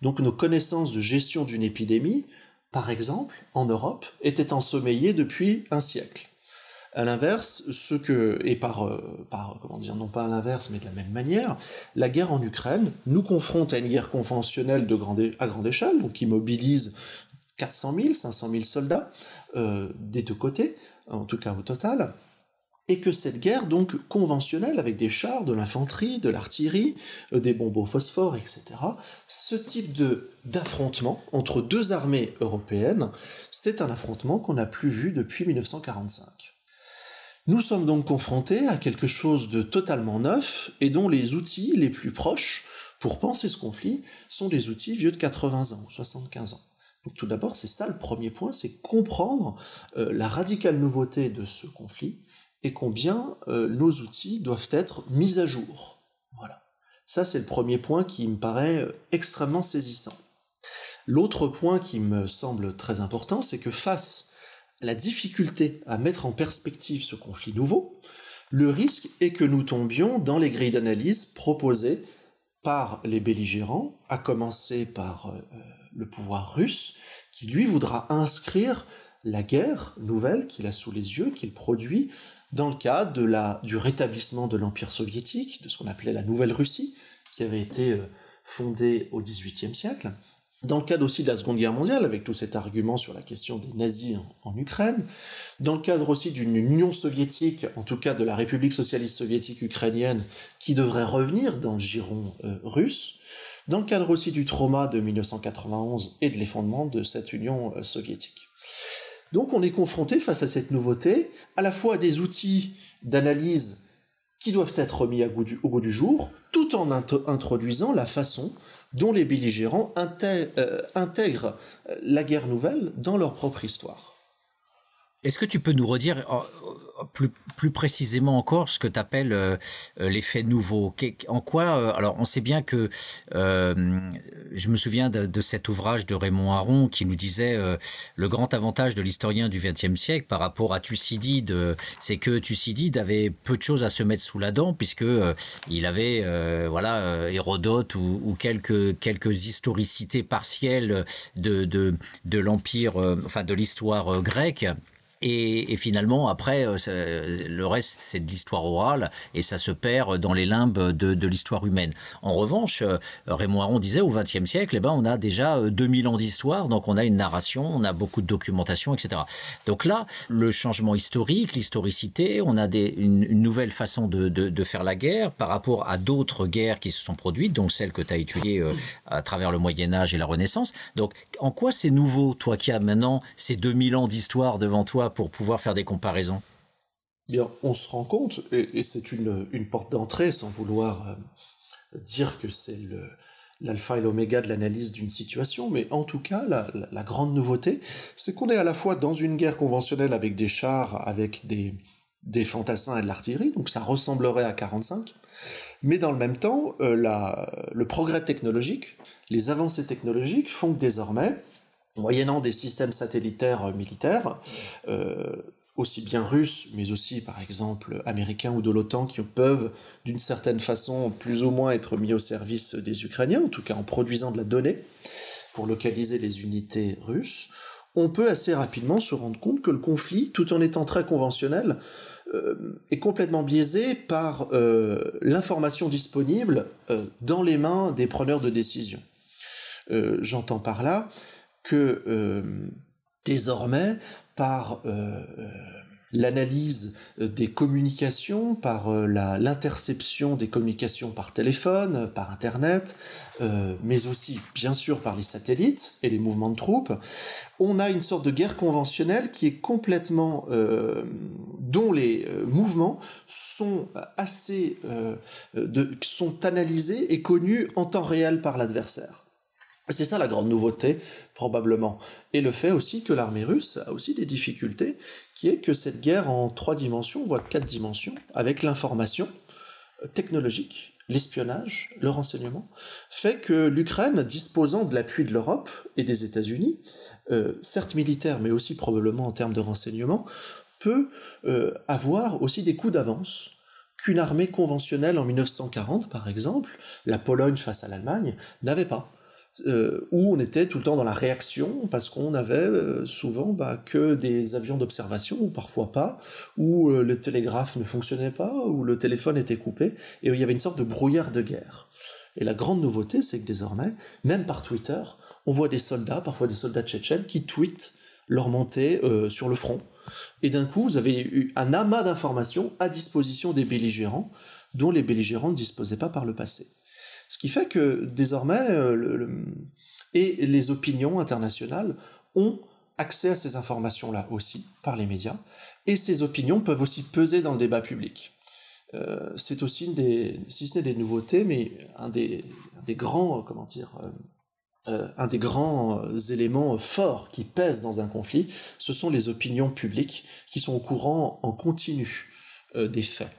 Donc nos connaissances de gestion d'une épidémie, par exemple, en Europe, étaient ensommeillées depuis un siècle. À l'inverse, ce que, et par, euh, par, comment dire, non pas à l'inverse, mais de la même manière, la guerre en Ukraine nous confronte à une guerre conventionnelle de grande, à grande échelle, donc qui mobilise 400 000, 500 000 soldats euh, des deux côtés, en tout cas au total, et que cette guerre donc conventionnelle avec des chars, de l'infanterie, de l'artillerie, euh, des bombes au phosphore, etc., ce type de d'affrontement entre deux armées européennes, c'est un affrontement qu'on n'a plus vu depuis 1945. Nous sommes donc confrontés à quelque chose de totalement neuf et dont les outils les plus proches pour penser ce conflit sont des outils vieux de 80 ans ou 75 ans. Donc tout d'abord, c'est ça le premier point, c'est comprendre euh, la radicale nouveauté de ce conflit et combien euh, nos outils doivent être mis à jour. Voilà. Ça, c'est le premier point qui me paraît euh, extrêmement saisissant. L'autre point qui me semble très important, c'est que face la difficulté à mettre en perspective ce conflit nouveau, le risque est que nous tombions dans les grilles d'analyse proposées par les belligérants, à commencer par euh, le pouvoir russe, qui lui voudra inscrire la guerre nouvelle qu'il a sous les yeux, qu'il produit, dans le cadre du rétablissement de l'Empire soviétique, de ce qu'on appelait la Nouvelle Russie, qui avait été euh, fondée au XVIIIe siècle, dans le cadre aussi de la Seconde Guerre mondiale, avec tout cet argument sur la question des nazis en, Ukraine, dans le cadre aussi d'une Union soviétique, en tout cas de la République socialiste soviétique ukrainienne, qui devrait revenir dans le giron euh, russe, dans le cadre aussi du trauma de 1991 et de l'effondrement de cette Union euh, soviétique. Donc on est confronté face à cette nouveauté, à la fois des outils d'analyse qui doivent être mis au goût du jour, tout en introduisant la façon dont les belligérants euh, intègrent la guerre nouvelle dans leur propre histoire. Est-ce que tu peux nous redire plus, plus précisément encore ce que tu appelles euh, euh, l'effet nouveau? En quoi Alors, on sait bien que je me souviens de, cet ouvrage de Raymond Aron qui nous disait le grand avantage de l'historien du XXe siècle par rapport à Thucydide, c'est que Thucydide avait peu de choses à se mettre sous la dent puisque il avait voilà Hérodote ou, ou, quelques quelques historicités partielles de de, de l'empire, enfin de l'histoire grecque et, finalement, après, euh, le reste, c'est de l'histoire orale et ça se perd dans les limbes de, l'histoire humaine. En revanche, euh, Raymond Aron disait au XXe siècle, eh ben, on a déjà 2000 euh, ans d'histoire, donc on a une narration, on a beaucoup de documentation, etc. Donc là, le changement historique, l'historicité, on a des, une, nouvelle façon de, de, faire la guerre par rapport à d'autres guerres qui se sont produites, donc celles que tu as étudiées à travers le Moyen Âge et la Renaissance. Donc, en quoi c'est nouveau, toi qui as maintenant ces 2000 ans d'histoire devant toi pour pouvoir faire des comparaisons Bien, on se rend compte, et, c'est une, porte d'entrée sans vouloir euh, dire que c'est l'alpha et l'oméga de l'analyse d'une situation, mais en tout cas, la, grande nouveauté, c'est qu'on est à la fois dans une guerre conventionnelle avec des chars, avec des, fantassins et de l'artillerie, donc ça ressemblerait à 45, mais dans le même temps, euh, le progrès technologique, les avancées technologiques font que désormais, moyennant des systèmes satellitaires euh, militaires, euh, aussi bien russes, mais aussi par exemple américains ou de l'OTAN, qui peuvent d'une certaine façon plus ou moins être mis au service des Ukrainiens, en tout cas en produisant de la donnée pour localiser les unités russes, on peut assez rapidement se rendre compte que le conflit, tout en étant très conventionnel, euh, est complètement biaisé par euh, l'information disponible euh, dans les mains des preneurs de décision. J'entends par là que désormais, par l'analyse euh, des communications, par euh, l'interception des communications par téléphone, par Internet, euh, mais aussi bien sûr par les satellites et les mouvements de troupes, on a une sorte de guerre conventionnelle qui est complètement... dont les mouvements sont assez... De, sont analysés et connus en temps réel par l'adversaire. C'est ça la grande nouveauté, probablement. Et le fait aussi que l'armée russe a aussi des difficultés qui est que cette guerre en trois dimensions, voire quatre dimensions, avec l'information euh, technologique, l'espionnage, le renseignement, fait que l'Ukraine, disposant de l'appui de l'Europe et des États-Unis, euh, certes militaire, mais aussi probablement en termes de renseignement, peut euh, avoir aussi des coups d'avance qu'une armée conventionnelle en 1940, par exemple, la Pologne face à l'Allemagne, n'avait pas. Euh, où on était tout le temps dans la réaction parce qu'on avait euh, souvent bah, que des avions d'observation ou parfois pas, où euh, le télégraphe ne fonctionnait pas, où le téléphone était coupé, et il y avait une sorte de brouillard de guerre. Et la grande nouveauté, c'est que désormais, même par Twitter, on voit des soldats, parfois des soldats tchétchènes, qui tweetent leur montée sur le front. Et d'un coup, vous avez eu un amas d'informations à disposition des belligérants, dont les belligérants ne disposaient pas par le passé. Ce qui fait que désormais, euh, et les opinions internationales ont accès à ces informations-là aussi par les médias, et ces opinions peuvent aussi peser dans le débat public. Euh, c'est aussi une des, si ce n'est des nouveautés, mais un des, des grands, comment dire, euh, un des grands éléments forts qui pèsent dans un conflit, ce sont les opinions publiques qui sont au courant en continu des faits.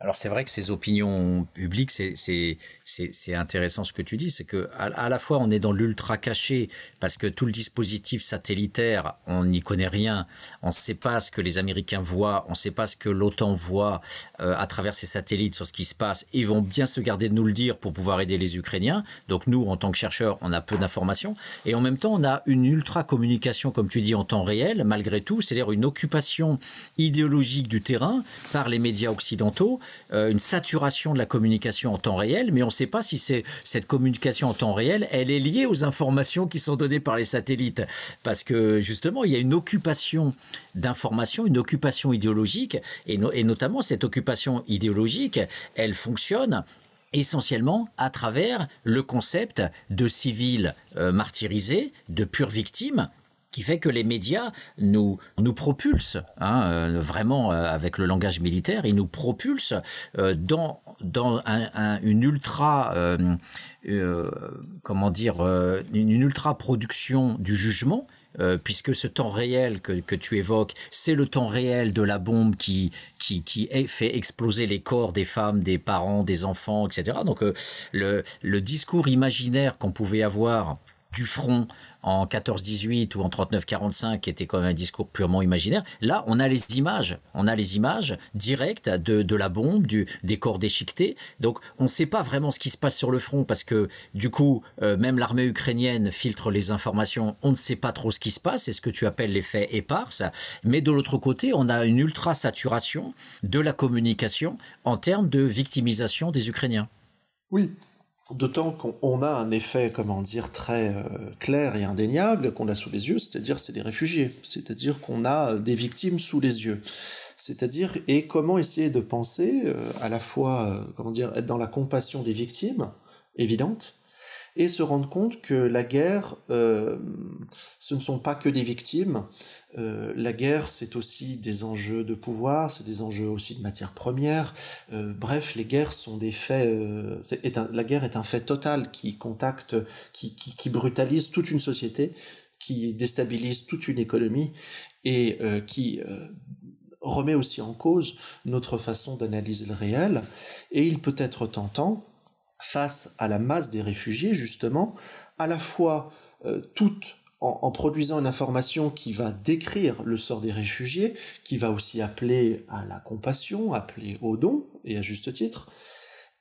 Alors c'est vrai que ces opinions publiques, c'est intéressant ce que tu dis, c'est que à, la fois on est dans l'ultra caché parce que tout le dispositif satellitaire, on n'y connaît rien, on ne sait pas ce que les Américains voient, on ne sait pas ce que l'OTAN voit euh, à travers ces satellites sur ce qui se passe. Ils vont bien se garder de nous le dire pour pouvoir aider les Ukrainiens. Donc nous, en tant que chercheurs, on a peu d'informations. Et en même temps on a une ultra communication, comme tu dis, en temps réel, malgré tout, c'est-à-dire une occupation idéologique du terrain par les médias occidentaux une saturation de la communication en temps réel, mais on ne sait pas si cette communication en temps réel, elle est liée aux informations qui sont données par les satellites, parce que justement il y a une occupation d'informations, une occupation idéologique, et, notamment cette occupation idéologique, elle fonctionne essentiellement à travers le concept de civils euh, martyrisés, de pures victimes, qui fait que les médias nous, nous propulsent, hein, euh, vraiment euh, avec le langage militaire, ils nous propulsent euh, dans, dans une ultra, comment dire, une, ultra production du jugement. puisque ce temps réel que, que tu évoques, c'est le temps réel de la bombe qui, qui, qui fait exploser les corps des femmes, des parents, des enfants, etc. Donc le, le discours imaginaire qu'on pouvait avoir du front en 14-18 ou en 39-45 qui était quand même un discours purement imaginaire. Là, on a les images, on a les images directes de, la bombe, du, des corps déchiquetés. Donc, on ne sait pas vraiment ce qui se passe sur le front parce que du coup, euh, même l'armée ukrainienne filtre les informations. On ne sait pas trop ce qui se passe. C'est ce que tu appelles l'effet éparse. Mais de l'autre côté, on a une ultra saturation de la communication en termes de victimisation des Ukrainiens. Oui, D'autant qu'on a un effet, comment dire, très euh, clair et indéniable qu'on a sous les yeux, c'est-à-dire c'est des réfugiés, c'est-à-dire qu'on a des victimes sous les yeux. C'est-à-dire, et comment essayer de penser euh, à la fois, euh, comment dire, être dans la compassion des victimes, évidente, et se rendre compte que la guerre, ce ne sont pas que des victimes, euh, la guerre, c'est aussi des enjeux de pouvoir, c'est des enjeux aussi de matières premières. Euh, bref, les guerres sont des faits. Euh, la guerre est un fait total qui contacte, qui, qui, brutalise toute une société, qui déstabilise toute une économie et qui remet aussi en cause notre façon d'analyser le réel. Et il peut être tentant, face à la masse des réfugiés, justement, à la fois toute en, produisant une information qui va décrire le sort des réfugiés, qui va aussi appeler à la compassion, appeler au don, et à juste titre.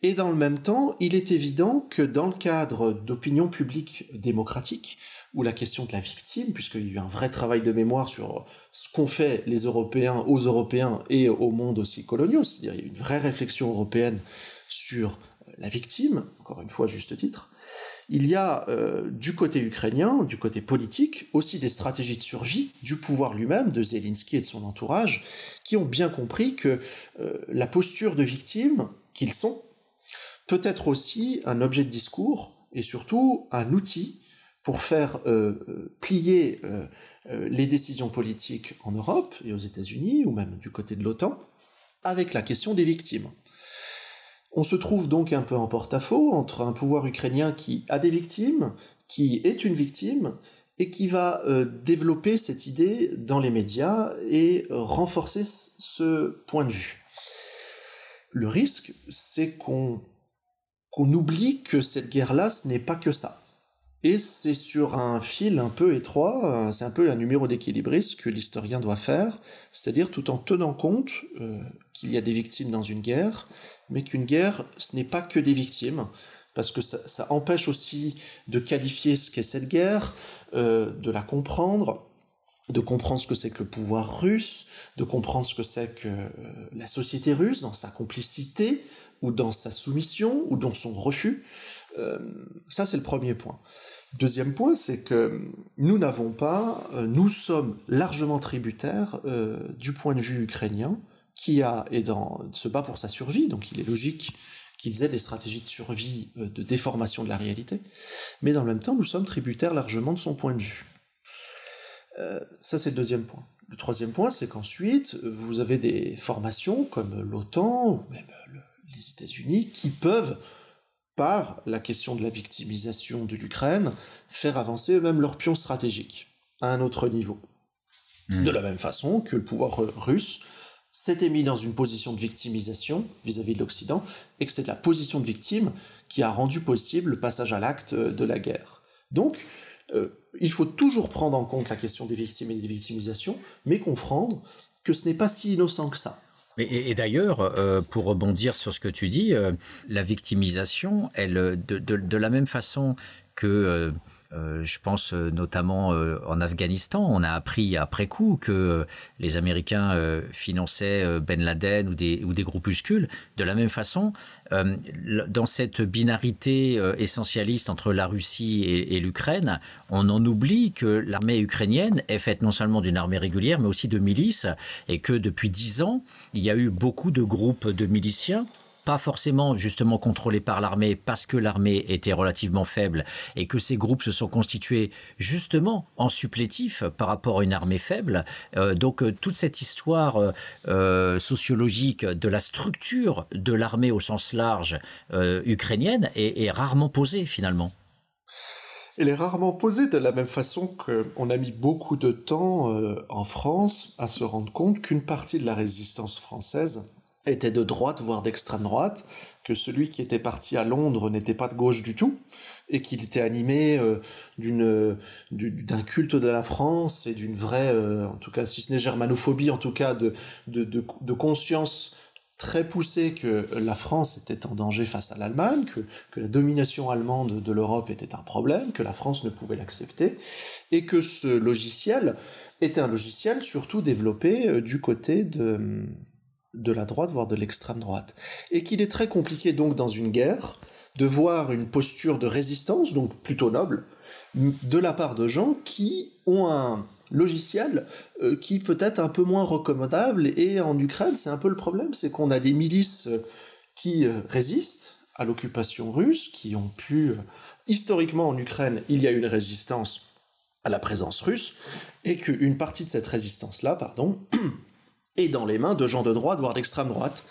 Et dans le même temps, il est évident que dans le cadre d'opinion publique démocratique, ou la question de la victime, puisqu'il y a eu un vrai travail de mémoire sur ce qu'ont fait les Européens aux Européens et au monde aussi coloniaux, c'est-à-dire une vraie réflexion européenne sur la victime, encore une fois juste titre, il y a euh, du côté ukrainien, du côté politique, aussi des stratégies de survie du pouvoir lui-même, de Zelensky et de son entourage, qui ont bien compris que euh, la posture de victime qu'ils sont peut être aussi un objet de discours et surtout un outil pour faire euh, plier les décisions politiques en Europe et aux États-Unis, ou même du côté de l'OTAN, avec la question des victimes. On se trouve donc un peu en porte-à-faux entre un pouvoir ukrainien qui a des victimes, qui est une victime, et qui va euh, développer cette idée dans les médias et renforcer ce point de vue. Le risque, c'est qu'on oublie que cette guerre-là, ce n'est pas que ça. Et c'est sur un fil un peu étroit, c'est un peu un numéro d'équilibriste que l'historien doit faire, c'est-à-dire tout en tenant compte euh, qu'il y a des victimes dans une guerre, mais qu'une guerre, ce n'est pas que des victimes, parce que ça, empêche aussi de qualifier ce qu'est cette guerre, euh, de la comprendre, de comprendre ce que c'est que le pouvoir russe, de comprendre ce que c'est que euh, la société russe dans sa complicité, ou dans sa soumission, ou dans son refus. Euh, ça, c'est le premier point. Deuxième point, c'est que nous n'avons pas, nous sommes largement tributaires du point de vue ukrainien qui a, dans, se bat pour sa survie, donc il est logique qu'ils aient des stratégies de survie, euh, de déformation de la réalité, mais dans le même temps, nous sommes tributaires largement de son point de vue. Euh, ça, c'est le deuxième point. Le troisième point, c'est qu'ensuite, vous avez des formations comme l'OTAN ou même les États-Unis qui peuvent, par la question de la victimisation de l'Ukraine, faire avancer eux-mêmes leur pion stratégique à un autre niveau. Mmh. De la même façon que le pouvoir russe s'était mis dans une position de victimisation vis-à-vis de l'Occident, et que c'est la position de victime qui a rendu possible le passage à l'acte euh, de la guerre. Donc, euh, il faut toujours prendre en compte la question des victimes et des victimisations, mais comprendre que ce n'est pas si innocent que ça. Et, d'ailleurs, euh, pour rebondir sur ce que tu dis, la victimisation, elle, de, la même façon que euh, je pense euh, notamment euh, en Afghanistan, on a appris après coup que les Américains finançaient Ben Laden ou des, ou des groupuscules. De la même façon, dans cette binarité essentialiste entre la Russie et, et l'Ukraine, on en oublie que l'armée ukrainienne est faite non seulement d'une armée régulière, mais aussi de milices, et que depuis dix ans, il y a eu beaucoup de groupes de miliciens pas forcément justement contrôlés par l'armée parce que l'armée était relativement faible et que ces groupes se sont constitués justement en supplétif par rapport à une armée faible. Euh, donc euh, toute cette histoire euh, sociologique de la structure de l'armée au sens large ukrainienne est, rarement posée finalement. Elle est rarement posée de la même façon qu'on a mis beaucoup de temps en France à se rendre compte qu'une partie de la résistance française était de droite, voire d'extrême droite, que celui qui était parti à Londres n'était pas de gauche du tout, et qu'il était animé euh, d'une d'un culte de la France et d'une vraie, euh, en tout cas, si ce n'est germanophobie, en tout cas de, de, de, conscience très poussée que la France était en danger face à l'Allemagne, que, que la domination allemande de l'Europe était un problème, que la France ne pouvait l'accepter, et que ce logiciel était un logiciel surtout développé euh, du côté de de la droite, voire de l'extrême droite. Et qu'il est très compliqué donc dans une guerre de voir une posture de résistance, donc plutôt noble, de la part de gens qui ont un logiciel euh, qui peut être un peu moins recommandable. Et en Ukraine, c'est un peu le problème, c'est qu'on a des milices euh, qui euh, résistent à l'occupation russe, qui ont pu... Historiquement, en Ukraine, il y a une résistance à la présence russe, et qu'une partie de cette résistance-là, pardon, et dans les mains de gens de droite, voire d'extrême droite.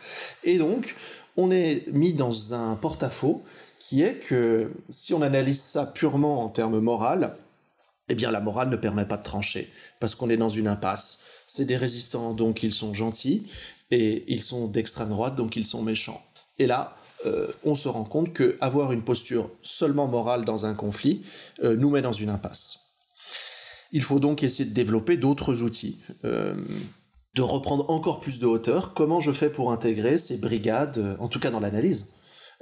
Et donc, on est mis dans un porte-à-faux qui est que si on analyse ça purement en termes moraux, eh bien la morale ne permet pas de trancher, parce qu'on est dans une impasse. C'est des résistants, donc ils sont gentils, et ils sont d'extrême droite, donc ils sont méchants. Et là, euh, on se rend compte que avoir une posture seulement morale dans un conflit euh, nous met dans une impasse. Il faut donc essayer de développer d'autres outils. Euh, de reprendre encore plus de hauteur. Comment je fais pour intégrer ces brigades, euh, en tout cas dans l'analyse,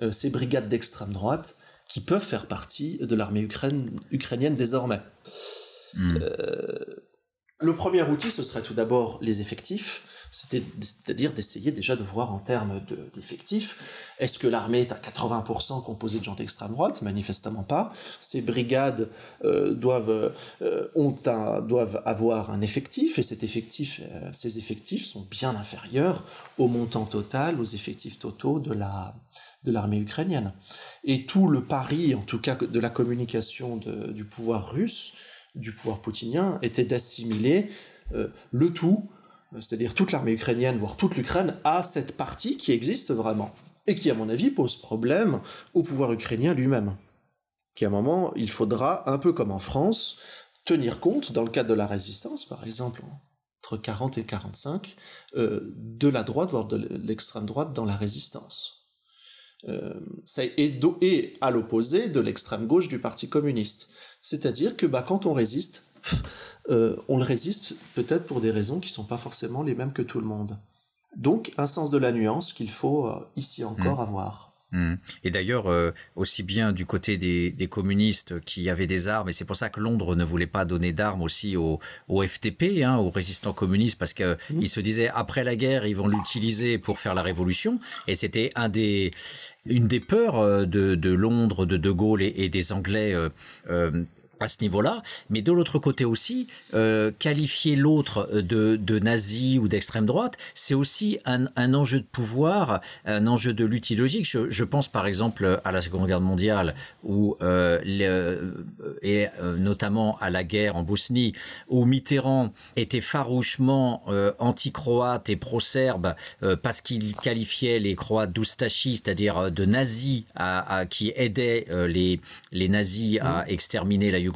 euh, ces brigades d'extrême droite qui peuvent faire partie de l'armée ukrainienne désormais. Hmm. le premier outil, ce serait tout d'abord les effectifs c'est-à-dire d'essayer déjà de voir en termes d'effectifs, est-ce que l'armée est à 80% composée de gens d'extrême droite? Manifestement pas. Ces brigades euh, doivent, euh, ont un, doivent avoir un effectif, et cet effectif, euh, ces effectifs sont bien inférieurs au montant total, aux effectifs totaux de la, de l'armée ukrainienne. Et tout le pari, en tout cas de la communication du pouvoir russe, du pouvoir poutinien, était d'assimiler le tout c'est-à-dire toute l'armée ukrainienne, voire toute l'Ukraine, a cette partie qui existe vraiment, et qui, à mon avis, pose problème au pouvoir ukrainien lui-même. Qu'à un moment, il faudra, un peu comme en France, tenir compte, dans le cadre de la résistance, par exemple, entre 40 et 45, euh, de la droite, voire de l'extrême droite dans la résistance. Euh, et, et, à l'opposé de l'extrême gauche du Parti communiste. C'est-à-dire que bah, quand on résiste, euh, on le résiste peut-être pour des raisons qui ne sont pas forcément les mêmes que tout le monde. Donc un sens de la nuance qu'il faut euh, ici encore mmh. avoir. Mmh. Et d'ailleurs, euh, aussi bien du côté des, communistes qui avaient des armes, et c'est pour ça que Londres ne voulait pas donner d'armes aussi au, FTP, hein, aux résistants communistes, parce qu'ils mmh. se disaient après la guerre, ils vont l'utiliser pour faire la révolution. Et c'était un des, une des peurs de, Londres, de De Gaulle et, des Anglais à ce niveau-là, mais de l'autre côté aussi, euh, qualifier l'autre de, de, nazi ou d'extrême droite, c'est aussi un, un, enjeu de pouvoir, un enjeu de lutte idéologique. Je, je pense par exemple à la Seconde Guerre mondiale, où, euh, et euh, notamment à la guerre en Bosnie, où Mitterrand était farouchement euh, anti-croate et pro-serbe euh, parce qu'il qualifiait les Croates d'oustachis, c'est-à-dire de nazis, à, à, qui aidaient les, les nazis à mmh. exterminer la Yougoslavie.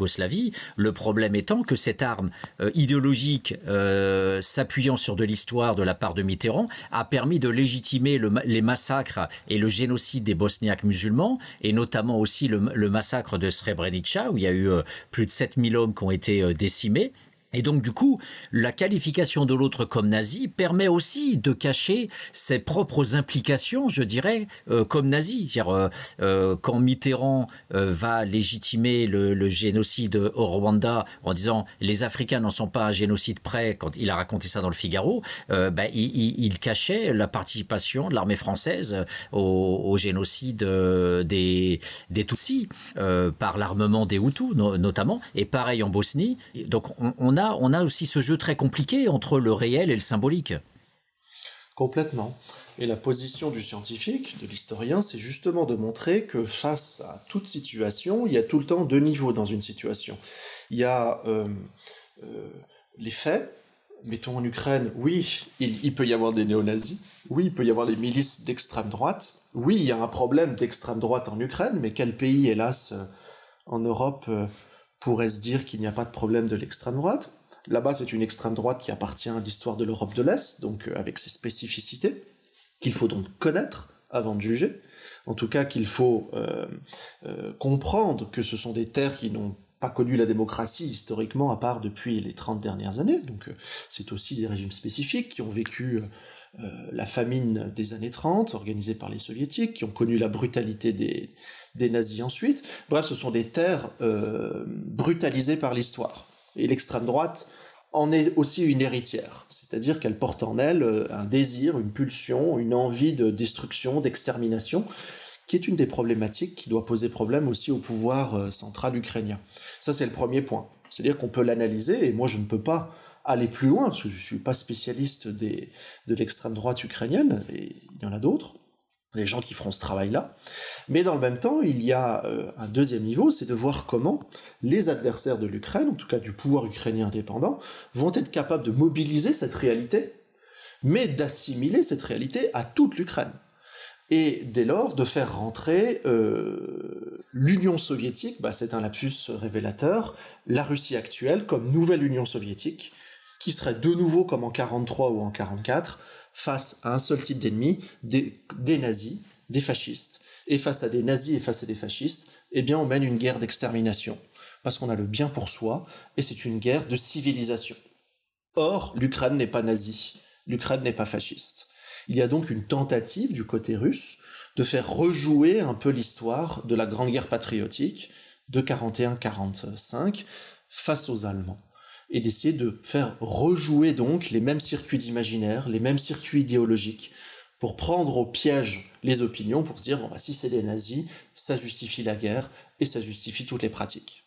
Le problème étant que cette arme euh, idéologique, euh, s'appuyant sur de l'histoire de la part de Mitterrand, a permis de légitimer les massacres et le génocide des Bosniaques musulmans, et notamment aussi le, massacre de Srebrenica, où il y a eu euh, plus de 7000 hommes qui ont été décimés. Et donc du coup, la qualification de l'autre comme nazi permet aussi de cacher ses propres implications, je dirais, euh, comme nazi. C'est-à-dire euh, euh, quand Mitterrand va légitimer le, génocide au Rwanda en disant les Africains n'en sont pas un génocide près, quand il a raconté ça dans le Figaro, bah, il, cachait la participation de l'armée française au, génocide des, Tutsis par l'armement des Hutus notamment, et pareil en Bosnie. Donc on, on on a aussi ce jeu très compliqué entre le réel et le symbolique. Complètement. Et la position du scientifique, de l'historien, c'est justement de montrer que face à toute situation, il y a tout le temps deux niveaux dans une situation. Il y a euh, euh, les faits, mettons en Ukraine, oui, il, peut y avoir des néo-nazis, oui, il peut y avoir des milices d'extrême droite, oui, il y a un problème d'extrême droite en Ukraine, mais quel pays, hélas, euh, en Europe pourrait se dire qu'il n'y a pas de problème de l'extrême droite. Là-bas, c'est une extrême droite qui appartient à l'histoire de l'Europe de l'Est, donc euh, avec ses spécificités, qu'il faut donc connaître avant de juger. En tout cas, qu'il faut euh, euh, comprendre que ce sont des terres qui n'ont pas connu la démocratie historiquement, à part depuis les 30 dernières années. Donc c'est aussi des régimes spécifiques qui ont vécu la famine des années 30, organisée par les soviétiques, qui ont connu la brutalité des, des nazis ensuite. Bref, ce sont des terres euh, brutalisées par l'histoire. Et l'extrême droite en est aussi une héritière, c'est-à-dire qu'elle porte en elle euh, un désir, une pulsion, une envie de destruction, d'extermination, qui est une des problématiques qui doit poser problème aussi au pouvoir euh, central ukrainien. Ça, c'est le premier point. C'est-à-dire qu'on peut l'analyser, et moi je ne peux pas aller plus loin, parce que je ne suis pas spécialiste des, de l'extrême droite ukrainienne, et il y en a d'autres, les gens qui feront ce travail-là. Mais dans le même temps, il y a euh, un deuxième niveau, c'est de voir comment les adversaires de l'Ukraine, en tout cas du pouvoir ukrainien indépendant, vont être capables de mobiliser cette réalité, mais d'assimiler cette réalité à toute l'Ukraine. Et dès lors, de faire rentrer euh, l'Union soviétique, bah, c'est un lapsus révélateur, la Russie actuelle comme nouvelle Union soviétique, qui serait de nouveau comme en 43 ou en 44, face à un seul type d'ennemi, des, nazis, des fascistes. Et face à des nazis et face à des fascistes, eh bien on mène une guerre d'extermination. Parce qu'on a le bien pour soi, et c'est une guerre de civilisation. Or, l'Ukraine n'est pas nazie, l'Ukraine n'est pas fasciste. Il y a donc une tentative du côté russe de faire rejouer un peu l'histoire de la Grande Guerre patriotique de 41-45 face aux Allemands et d'essayer de faire rejouer donc les mêmes circuits d'imaginaire, les mêmes circuits idéologiques, pour prendre au piège les opinions, pour se dire, bon, bah, si c'est des nazis, ça justifie la guerre, et ça justifie toutes les pratiques.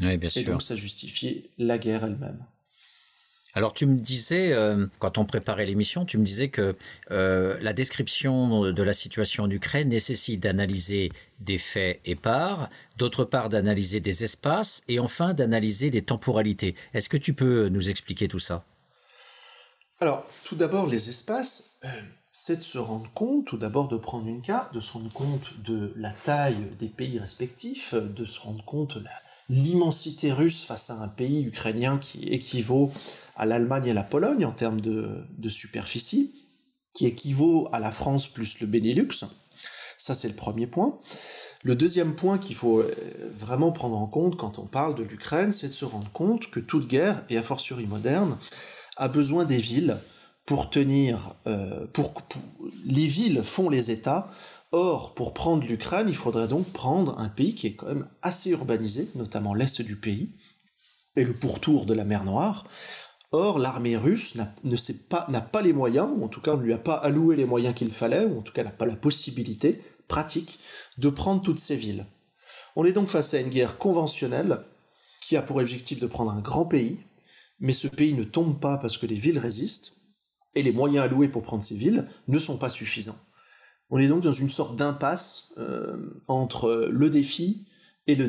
Oui, bien et donc ça justifie la guerre elle-même. Alors tu me disais, euh, quand on préparait l'émission, tu me disais que euh, la description de la situation en Ukraine nécessite d'analyser des faits épars, d'autre part d'analyser des espaces et enfin d'analyser des temporalités. Est-ce que tu peux nous expliquer tout ça? Alors tout d'abord les espaces, euh, c'est de se rendre compte, tout d'abord de prendre une carte, de se rendre compte de la taille des pays respectifs, de se rendre compte de l'immensité russe face à un pays ukrainien qui équivaut à l'Allemagne et à la Pologne en termes de, superficie, qui équivaut à la France plus le Benelux. Ça, c'est le premier point. Le deuxième point qu'il faut euh, vraiment prendre en compte quand on parle de l'Ukraine, c'est de se rendre compte que toute guerre, et a fortiori moderne, a besoin des villes pour tenir, euh, pour, les villes font les États. Or, pour prendre l'Ukraine, il faudrait donc prendre un pays qui est quand même assez urbanisé, notamment l'est du pays, et le pourtour de la mer Noire, Or, l'armée russe n'a pas, les moyens, ou en tout cas ne lui a pas alloué les moyens qu'il fallait, ou en tout cas n'a pas la possibilité pratique de prendre toutes ces villes. On est donc face à une guerre conventionnelle qui a pour objectif de prendre un grand pays, mais ce pays ne tombe pas parce que les villes résistent, et les moyens alloués pour prendre ces villes ne sont pas suffisants. On est donc dans une sorte d'impasse euh, entre le défi et le,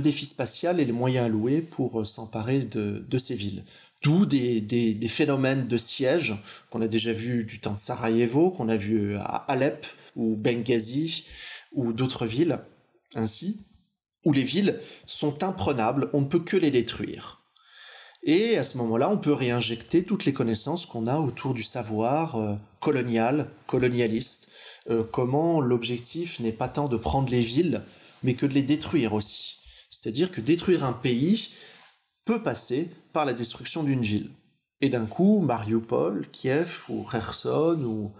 défi spatial et les moyens alloués pour s'emparer de, de, ces villes. D'où des, des, phénomènes de siège qu'on a déjà vu du temps de Sarajevo, qu'on a vu à Alep ou Benghazi ou d'autres villes ainsi, où les villes sont imprenables, on ne peut que les détruire. Et à ce moment-là, on peut réinjecter toutes les connaissances qu'on a autour du savoir euh, colonial, colonialiste, euh, comment l'objectif n'est pas tant de prendre les villes, mais que de les détruire aussi. C'est-à-dire que détruire un pays, peut passer par la destruction d'une ville. Et d'un coup, Mariupol, Kiev ou Kherson ou,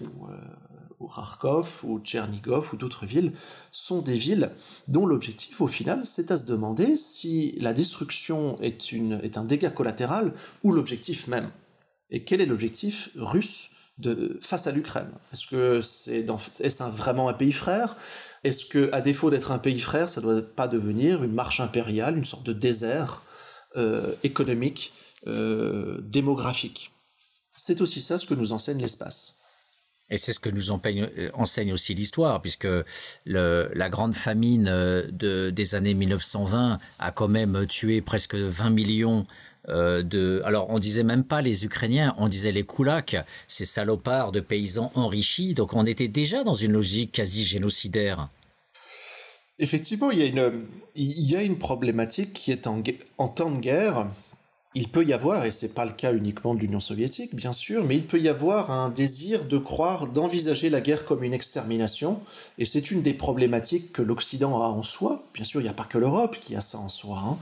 ou, euh, Kharkov ou Tchernigov ou d'autres villes sont des villes dont l'objectif au final c'est à se demander si la destruction est, une, est un dégât collatéral ou l'objectif même. Et quel est l'objectif russe face à l'Ukraine? Est-ce que c'est est -ce vraiment un pays frère? Est-ce que, à défaut d'être un pays frère, ça ne doit pas devenir une marche impériale, une sorte de désert? Économique, euh, démographique. C'est aussi ça ce que nous enseigne l'espace. Et c'est ce que nous euh, enseigne aussi l'histoire, puisque la grande famine de, des années 1920 a quand même tué presque 20 millions de. Alors, on disait même pas les Ukrainiens, on disait les Koulaks, ces salopards de paysans enrichis. Donc, on était déjà dans une logique quasi génocidaire. Effectivement, il y a une, problématique qui est en, en temps de guerre. Il peut y avoir, et c'est pas le cas uniquement de l'Union soviétique, bien sûr, mais il peut y avoir un désir de croire, d'envisager la guerre comme une extermination, et c'est une des problématiques que l'Occident a en soi. Bien sûr, il n'y a pas que l'Europe qui a ça en soi, hein.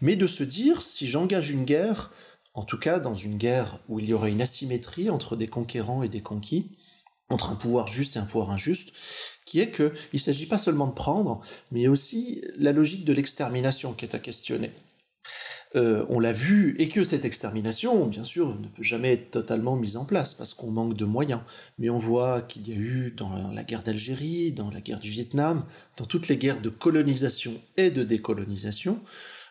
mais de se dire, si j'engage une guerre, en tout cas dans une guerre où il y aurait une asymétrie entre des conquérants et des conquis, entre un pouvoir juste et un pouvoir injuste, qui est qu'il ne s'agit pas seulement de prendre, mais aussi la logique de l'extermination qui est à questionner. Euh, on l'a vu, et que cette extermination, bien sûr, ne peut jamais être totalement mise en place parce qu'on manque de moyens. Mais on voit qu'il y a eu dans la guerre d'Algérie, dans la guerre du Vietnam, dans toutes les guerres de colonisation et de décolonisation,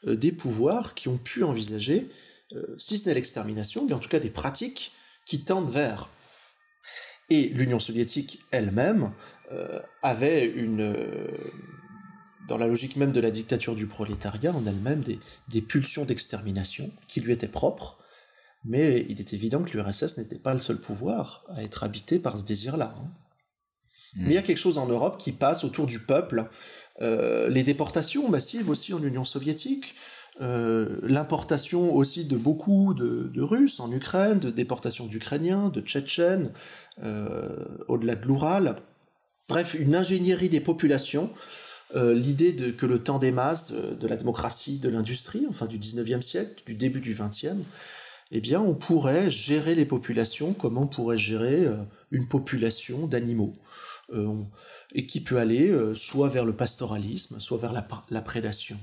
euh, des pouvoirs qui ont pu envisager, euh, si ce n'est l'extermination, mais en tout cas des pratiques qui tendent vers. Et l'Union soviétique elle-même avait une euh, dans la logique même de la dictature du prolétariat en elle-même des, des pulsions d'extermination qui lui étaient propres, mais il est évident que l'URSS n'était pas le seul pouvoir à être habité par ce désir-là. Hein. Hmm. Mais il y a quelque chose en Europe qui passe autour du peuple, euh, les déportations massives aussi en Union soviétique, l'importation aussi de beaucoup de, de, Russes en Ukraine, de déportation d'Ukrainiens, de Tchétchènes, au-delà de l'Oural, Bref, une ingénierie des populations, euh, l'idée de, que le temps des masses, de, la démocratie, de l'industrie, enfin du 19e siècle, du début du 20e, eh bien, on pourrait gérer les populations comme on pourrait gérer euh, une population d'animaux. et qui peut aller soit vers le pastoralisme, soit vers la, prédation,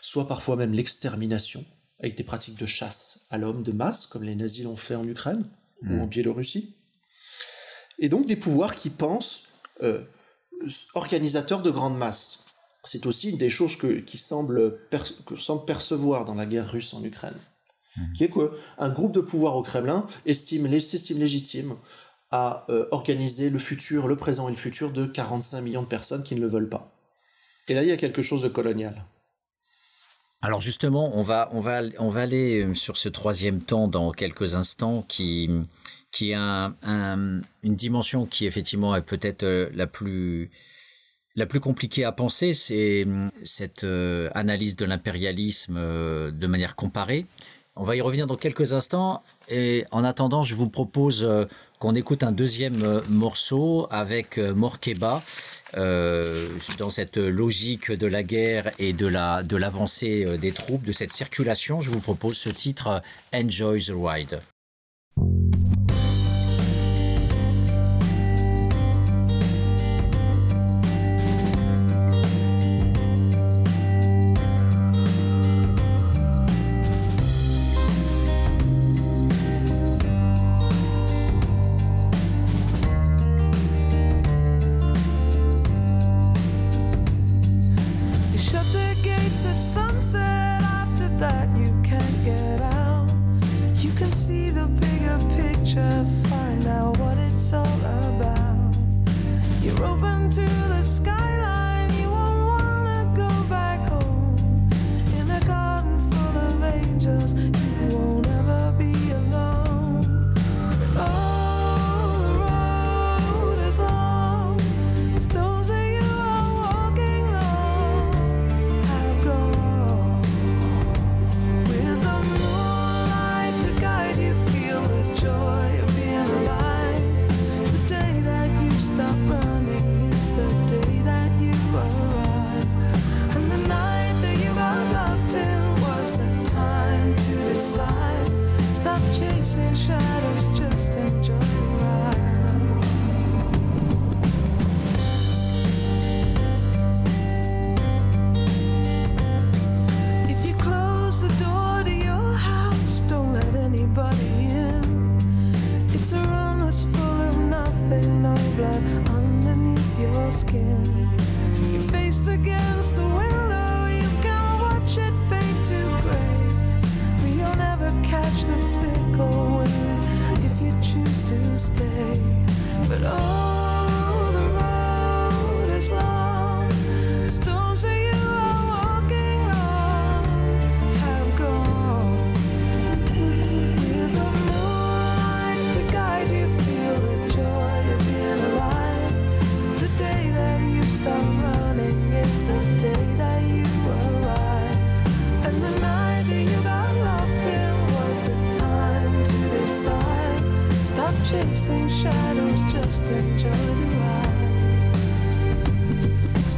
soit parfois même l'extermination, avec des pratiques de chasse à l'homme de masse, comme les nazis l'ont fait en Ukraine ou en hmm. Biélorussie. Et donc des pouvoirs qui pensent organisateurs de grandes masses. C'est aussi une des choses que, qui semble, que semble percevoir dans la guerre russe en Ukraine, mhm. qui est qu'un groupe de pouvoir au Kremlin estime, s'estime légitime à euh, organiser le futur, le présent et le futur de 45 millions de personnes qui ne le veulent pas. Et là, il y a quelque chose de colonial. Alors justement, on va, on va, on va aller euh, sur ce troisième temps dans quelques instants qui, qui a une dimension qui effectivement est peut-être euh, la plus la plus compliquée à penser, c'est hum, cette euh, analyse de l'impérialisme euh, de manière comparée. On va y revenir dans quelques instants. Et en attendant, je vous propose euh, qu'on écoute un deuxième morceau avec Morkeba. dans cette logique de la guerre et de la de l'avancée des troupes, de cette circulation, je vous propose ce titre Enjoy the Ride.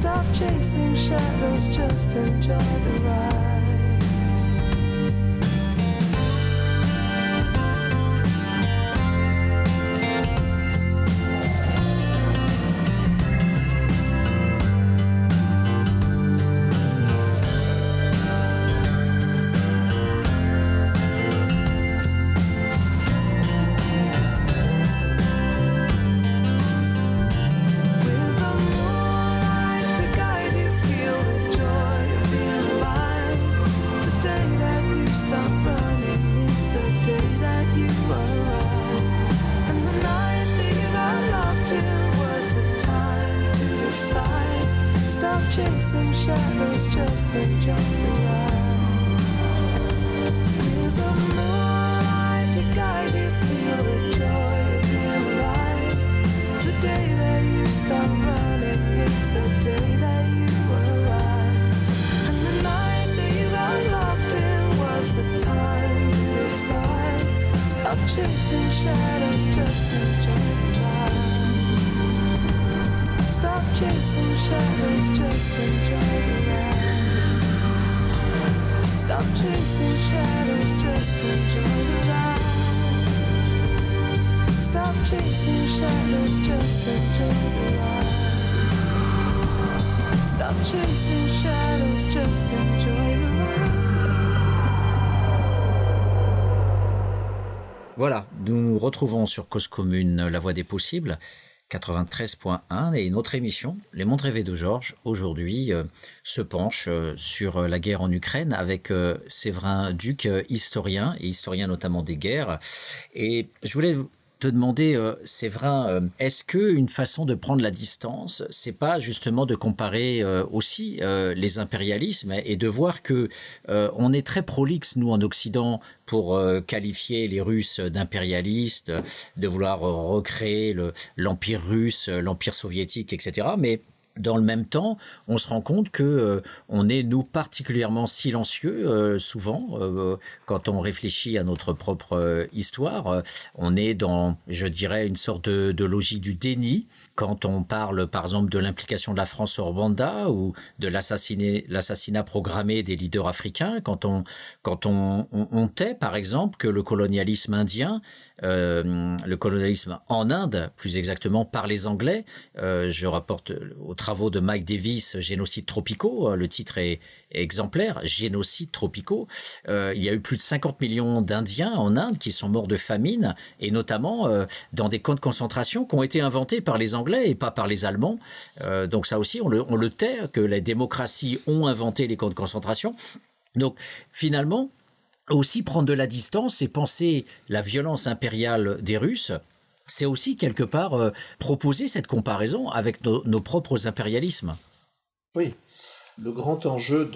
stop chasing shadows, just enjoy the ride. Retrouvons sur Cause Commune, La Voix des Possibles, 93.1 et notre émission, Les Mondes Rêvés de Georges, aujourd'hui euh, se penche euh, sur la guerre en Ukraine avec euh, Séverin Duc, historien et historien notamment des guerres. Et je voulais te demander, euh, c'est vrai, euh, est-ce que une façon de prendre la distance, c'est pas justement de comparer euh, aussi les impérialismes et de voir que on est très prolixe nous en Occident pour qualifier les Russes d'impérialistes, de vouloir recréer l'empire russe, l'empire soviétique, etc. Mais dans le même temps, on se rend compte que euh, on est nous particulièrement silencieux euh, souvent euh, quand on réfléchit à notre propre histoire. on est dans, je dirais, une sorte de, de logique du déni quand on parle par exemple de l'implication de la France au Rwanda ou de l'assassinat programmé des leaders africains, quand on, quand on, on, tait par exemple que le colonialisme indien, euh, le colonialisme en Inde plus exactement par les Anglais, euh, je rapporte aux travaux de Mike Davis, Génocides tropicaux, le titre est, exemplaire, Génocides tropicaux, euh, il y a eu plus de 50 millions d'Indiens en Inde qui sont morts de famine et notamment euh, dans des camps de concentration qui ont été inventés par les Anglais et pas par les Allemands. Euh, donc ça aussi, on le, on le tait, que les démocraties ont inventé les camps de concentration. Donc finalement, aussi prendre de la distance et penser la violence impériale des Russes, c'est aussi quelque part euh, proposer cette comparaison avec nos, propres impérialismes. Oui, le grand enjeu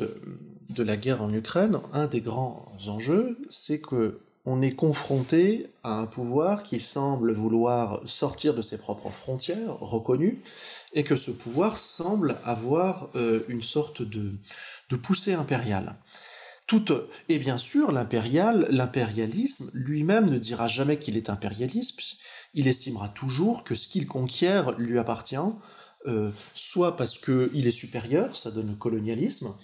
de, la guerre en Ukraine, un des grands enjeux, c'est que on est confronté à un pouvoir qui semble vouloir sortir de ses propres frontières reconnues, et que ce pouvoir semble avoir euh, une sorte de poussée impériale. Et bien sûr, l'impérial, l'impérialisme lui-même ne dira jamais qu'il est impérialiste, il estimera toujours que ce qu'il conquiert lui appartient, euh, soit parce qu'il est supérieur, ça donne le colonialisme,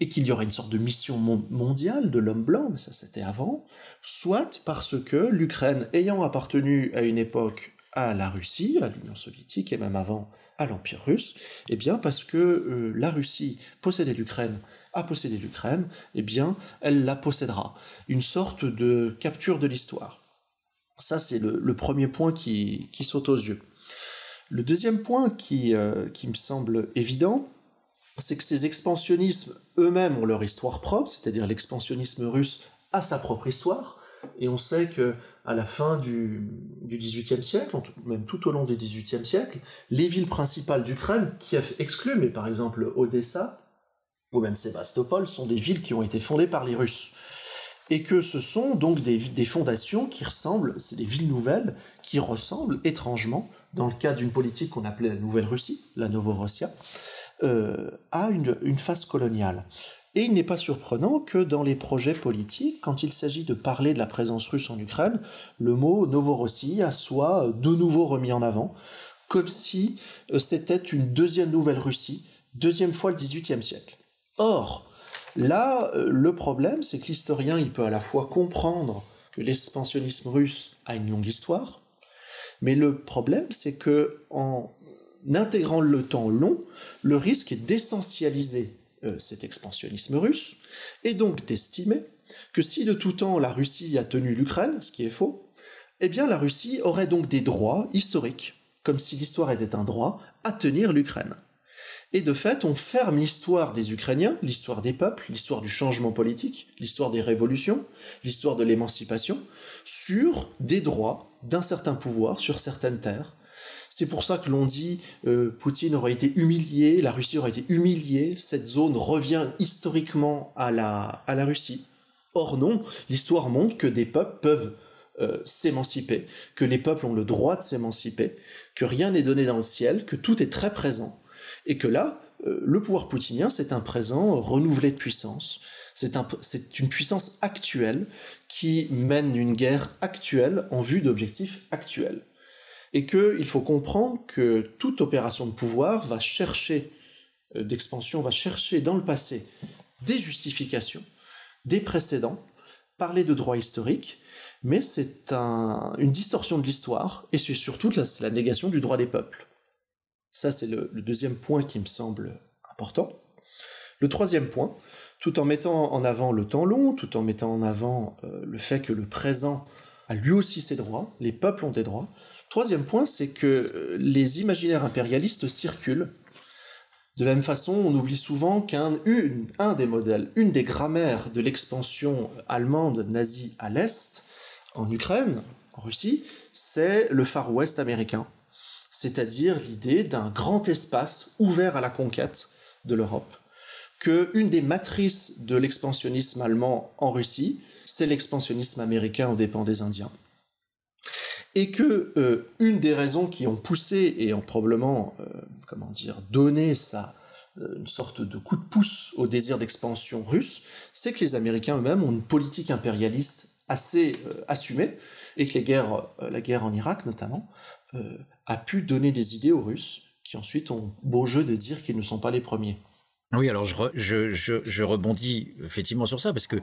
et qu'il y aura une sorte de mission mondiale de l'homme blanc, mais ça c'était avant, soit parce que l'Ukraine, ayant appartenu à une époque à la Russie, à l'Union soviétique et même avant à l'Empire russe, eh bien parce que euh, la Russie possédait l'Ukraine, a possédé l'Ukraine, eh bien elle la possédera. Une sorte de capture de l'histoire. Ça c'est le, premier point qui, saute aux yeux. Le deuxième point qui, euh, qui me semble évident, c'est que ces expansionnismes eux-mêmes ont leur histoire propre, c'est-à-dire l'expansionnisme russe a sa propre histoire, et on sait que à la fin du, XVIIIe siècle, même tout au long du XVIIIe siècle, les villes principales d'Ukraine, a exclu, mais par exemple Odessa ou même Sébastopol, sont des villes qui ont été fondées par les Russes. Et que ce sont donc des, fondations qui ressemblent, c'est des villes nouvelles, qui ressemblent étrangement, dans le cas d'une politique qu'on appelait la Nouvelle-Russie, la Novorossia, euh, à une, une phase coloniale. Et il n'est pas surprenant que dans les projets politiques, quand il s'agit de parler de la présence russe en Ukraine, le mot Novorossia soit de nouveau remis en avant, comme si euh, c'était une deuxième nouvelle Russie, deuxième fois le XVIIIe siècle. Or, là, euh, le problème, c'est que l'historien, il peut à la fois comprendre que l'expansionnisme russe a une longue histoire, mais le problème, c'est que en intégrant le temps long, le risque est d'essentialiser euh, cet expansionnisme russe, et donc d'estimer que si de tout temps la Russie a tenu l'Ukraine, ce qui est faux, eh bien la Russie aurait donc des droits historiques, comme si l'histoire était un droit, à tenir l'Ukraine. Et de fait, on ferme l'histoire des Ukrainiens, l'histoire des peuples, l'histoire du changement politique, l'histoire des révolutions, l'histoire de l'émancipation, sur des droits d'un certain pouvoir sur certaines terres, c'est pour ça que l'on dit euh, Poutine aurait été humilié, la Russie aurait été humiliée, cette zone revient historiquement à la, à la Russie. Or non, l'histoire montre que des peuples peuvent euh, s'émanciper, que les peuples ont le droit de s'émanciper, que rien n'est donné dans le ciel, que tout est très présent, et que là, euh, le pouvoir poutinien, c'est un présent renouvelé de puissance, c'est un, une puissance actuelle qui mène une guerre actuelle en vue d'objectifs actuels et qu'il faut comprendre que toute opération de pouvoir va chercher, euh, d'expansion, va chercher dans le passé des justifications, des précédents, parler de droit historique, mais c'est une distorsion de l'histoire, et c'est surtout la négation du droit des peuples. Ça, c'est le, deuxième point qui me semble important. Le troisième point, tout en mettant en avant le temps long, tout en mettant en avant euh, le fait que le présent a lui aussi ses droits, les peuples ont des droits. Troisième point, c'est que euh, les imaginaires impérialistes circulent. De la même façon, on oublie souvent qu'un un des modèles, une des grammaires de l'expansion allemande nazie à l'Est, en Ukraine, en Russie, c'est le Far West américain, c'est-à-dire l'idée d'un grand espace ouvert à la conquête de l'Europe. Que une des matrices de l'expansionnisme allemand en Russie, c'est l'expansionnisme américain aux dépens des Indiens. Et que euh, une des raisons qui ont poussé et ont probablement, euh, comment dire, donné ça, euh, une sorte de coup de pouce au désir d'expansion russe, c'est que les Américains eux-mêmes ont une politique impérialiste assez assumée, et que les guerres, la guerre en Irak notamment, a pu donner des idées aux Russes, qui ensuite ont beau jeu de dire qu'ils ne sont pas les premiers. Oui, alors je, je, je, rebondis effectivement sur ça parce que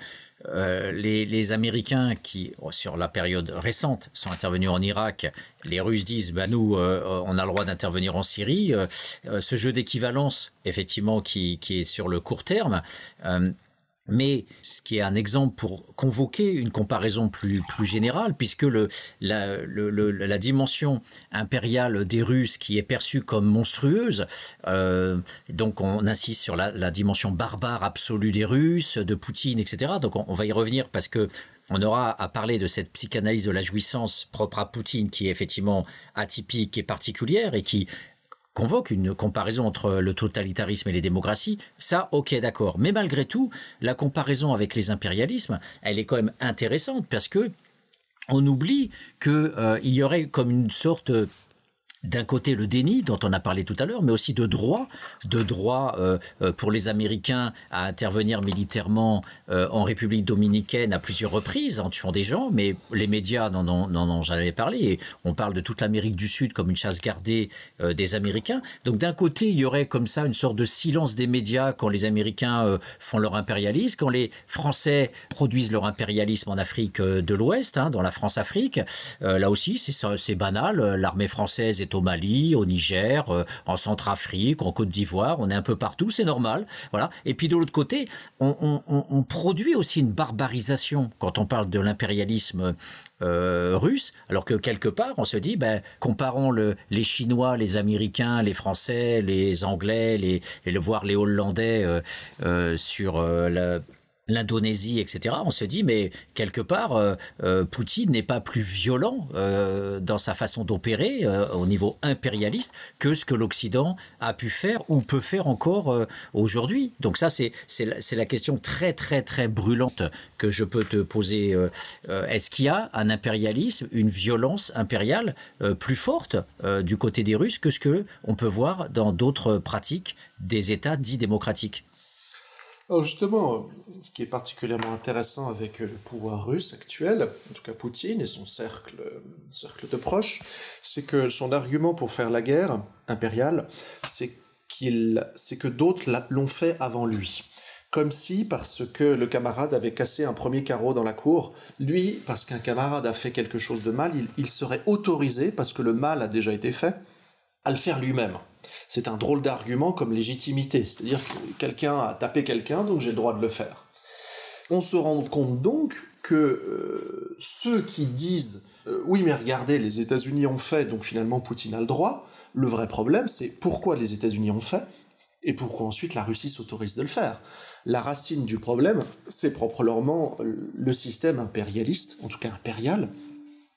euh, les, les, Américains qui, sur la période récente, sont intervenus en Irak, les Russes disent, bah nous, euh, on a le droit d'intervenir en Syrie. Euh, ce jeu d'équivalence, effectivement, qui, qui, est sur le court terme, mais ce qui est un exemple pour convoquer une comparaison plus, plus générale, puisque le, la, la dimension impériale des Russes qui est perçue comme monstrueuse, euh, donc on insiste sur la, la, dimension barbare absolue des Russes, de Poutine, etc. Donc on, on va y revenir parce que on aura à parler de cette psychanalyse de la jouissance propre à Poutine qui est effectivement atypique et particulière et qui convoque une comparaison entre le totalitarisme et les démocraties, ça, ok, d'accord. Mais malgré tout, la comparaison avec les impérialismes, elle est quand même intéressante parce que on oublie qu'il euh, y aurait comme une sorte d'un côté le déni dont on a parlé tout à l'heure, mais aussi de droit, de droit euh, euh, pour les Américains à intervenir militairement euh, en République dominicaine à plusieurs reprises en tuant des gens, mais les médias n'en ont, jamais parlé. On parle de toute l'Amérique du Sud comme une chasse gardée des Américains. Donc d'un côté, il y aurait comme ça une sorte de silence des médias quand les Américains font leur impérialisme, quand les Français produisent leur impérialisme en Afrique de l'Ouest, hein, dans la France-Afrique. là aussi, c'est banal. L'armée française est au Mali, au Niger, euh, en Centrafrique, en Côte d'Ivoire, on est un peu partout, c'est normal. Voilà. Et puis de l'autre côté, on, produit aussi une barbarisation quand on parle de l'impérialisme euh, russe, alors que quelque part, on se dit, ben, comparons le, les Chinois, les Américains, les Français, les Anglais, les, les voire les Hollandais euh, sur la l'Indonésie, etc., on se dit, mais quelque part, euh, euh, Poutine n'est pas plus violent euh, dans sa façon d'opérer au niveau impérialiste que ce que l'Occident a pu faire ou peut faire encore aujourd'hui. Donc ça, c'est la, la question très, très, très brûlante que je peux te poser. Est-ce qu'il y a un impérialisme, une violence impériale plus forte du côté des Russes que ce que on peut voir dans d'autres pratiques des États dits démocratiques? Alors justement, ce qui est particulièrement intéressant avec le pouvoir russe actuel, en tout cas Poutine et son cercle, cercle de proches, c'est que son argument pour faire la guerre impériale, c'est qu'il, c'est que d'autres l'ont fait avant lui. Comme si, parce que le camarade avait cassé un premier carreau dans la cour, lui, parce qu'un camarade a fait quelque chose de mal, il serait autorisé, parce que le mal a déjà été fait, à le faire lui-même. C'est un drôle d'argument comme légitimité, c'est-à-dire que quelqu'un a tapé quelqu'un, donc j'ai le droit de le faire. On se rend compte donc que euh, ceux qui disent euh, oui mais regardez les États-Unis ont fait donc finalement Poutine a le droit, le vrai problème c'est pourquoi les États-Unis ont fait et pourquoi ensuite la Russie s'autorise de le faire. La racine du problème c'est proprement le système impérialiste, en tout cas impérial,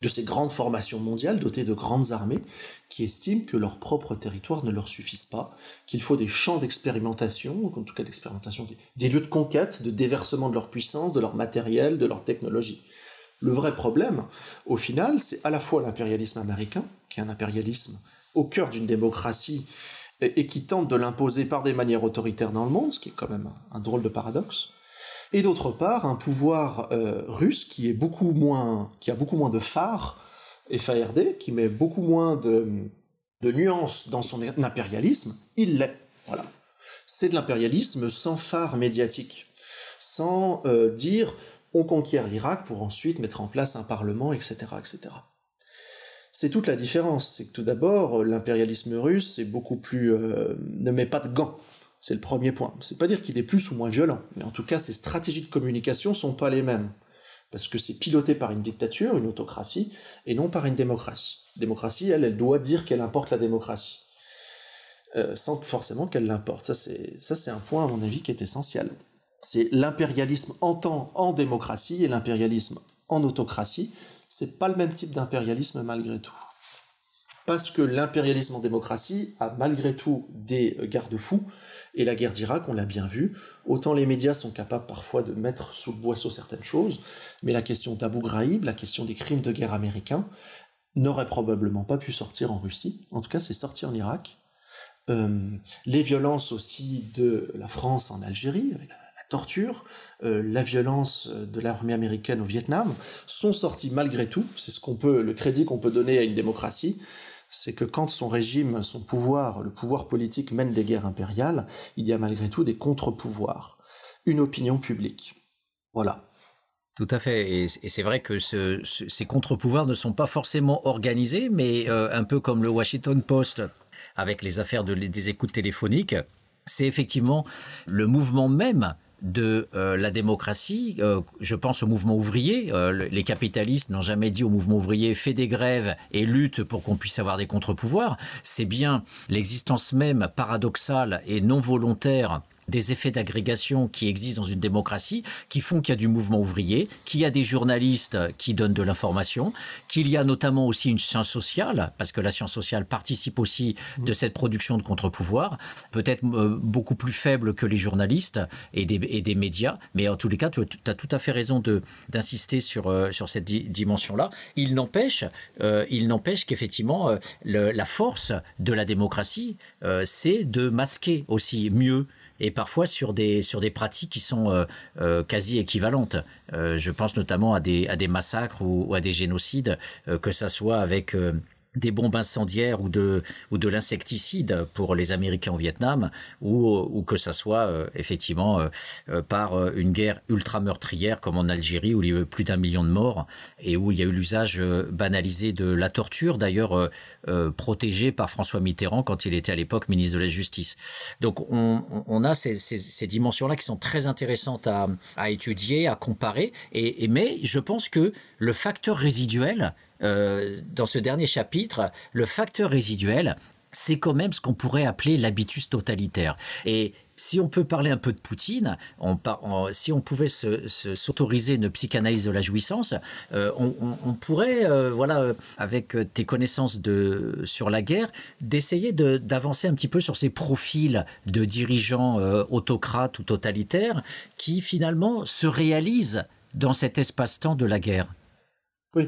de ces grandes formations mondiales dotées de grandes armées qui estiment que leur propre territoire ne leur suffisent pas, qu'il faut des champs d'expérimentation, en tout cas d'expérimentation, des lieux de conquête, de déversement de leur puissance, de leur matériel, de leur technologie. Le vrai problème, au final, c'est à la fois l'impérialisme américain, qui est un impérialisme au cœur d'une démocratie et, qui tente de l'imposer par des manières autoritaires dans le monde, ce qui est quand même un, drôle de paradoxe, et d'autre part un pouvoir euh, russe qui est beaucoup moins, qui a beaucoup moins de phares et FARD, qui met beaucoup moins de, de nuances dans son impérialisme, il l'est. Voilà. C'est de l'impérialisme sans phare médiatique, sans euh, dire on conquiert l'Irak pour ensuite mettre en place un parlement, etc. etc. C'est toute la différence, c'est que tout d'abord, l'impérialisme russe est beaucoup plus... Euh, ne met pas de gants. C'est le premier point. C'est pas dire qu'il est plus ou moins violent, mais en tout cas, ses stratégies de communication sont pas les mêmes. Parce que c'est piloté par une dictature, une autocratie, et non par une démocratie. Démocratie, elle, elle doit dire qu'elle importe la démocratie. Euh, sans forcément qu'elle l'importe. Ça, c'est un point, à mon avis, qui est essentiel. C'est l'impérialisme en temps en démocratie et l'impérialisme en autocratie. C'est pas le même type d'impérialisme malgré tout. Parce que l'impérialisme en démocratie a malgré tout des garde-fous, et la guerre d'Irak, on l'a bien vu, autant les médias sont capables parfois de mettre sous le boisseau certaines choses, mais la question d'Abu Ghraib, la question des crimes de guerre américains, n'aurait probablement pas pu sortir en Russie. En tout cas, c'est sorti en Irak. Euh, les violences aussi de la France en Algérie, la, torture, euh, la violence de l'armée américaine au Vietnam, sont sorties malgré tout. C'est ce qu'on peut, le crédit qu'on peut donner à une démocratie, c'est que quand son régime, son pouvoir, le pouvoir politique mène des guerres impériales, il y a malgré tout des contre-pouvoirs, une opinion publique. Voilà. Tout à fait. Et, c'est vrai que ces contre-pouvoirs ne sont pas forcément organisés, mais euh, un peu comme le Washington Post avec les affaires des écoutes téléphoniques, c'est effectivement le mouvement même de euh, la démocratie. Euh, je pense au mouvement ouvrier. les capitalistes n'ont jamais dit au mouvement ouvrier fais des grèves et lutte pour qu'on puisse avoir des contre-pouvoirs. C'est bien l'existence même paradoxale et non volontaire des effets d'agrégation qui existent dans une démocratie, qui font qu'il y a du mouvement ouvrier, qu'il y a des journalistes qui donnent de l'information, qu'il y a notamment aussi une science sociale, parce que la science sociale participe aussi de cette production de contre-pouvoir, peut-être euh, beaucoup plus faible que les journalistes et des, médias, mais en tous les cas, tu, as tout à fait raison d'insister sur, euh, cette dimension-là. Il n'empêche, euh, il n'empêche qu'effectivement, la force de la démocratie, c'est de masquer aussi mieux et parfois sur des, sur des pratiques qui sont euh, euh, quasi équivalentes. Euh, je pense notamment à des, à des massacres ou, ou à des génocides, que ça soit avec des bombes incendiaires ou de, ou de l'insecticide pour les Américains au Vietnam, ou, ou que ça soit euh, effectivement euh, euh, par une guerre ultra meurtrière comme en Algérie où il y a eu plus d'un million de morts et où il y a eu l'usage banalisé de la torture, d'ailleurs protégé par François Mitterrand quand il était à l'époque ministre de la Justice. Donc on, on a ces, ces, dimensions-là qui sont très intéressantes à, à étudier, à comparer, et mais je pense que le facteur résiduel, euh, dans ce dernier chapitre, le facteur résiduel, c'est quand même ce qu'on pourrait appeler l'habitus totalitaire. Et si on peut parler un peu de Poutine, si on pouvait s'autoriser une psychanalyse de la jouissance, euh, on, pourrait, euh, voilà, avec tes connaissances sur la guerre, d'essayer d'avancer un petit peu sur ces profils de dirigeants autocrates ou totalitaires qui finalement se réalisent dans cet espace-temps de la guerre. Oui,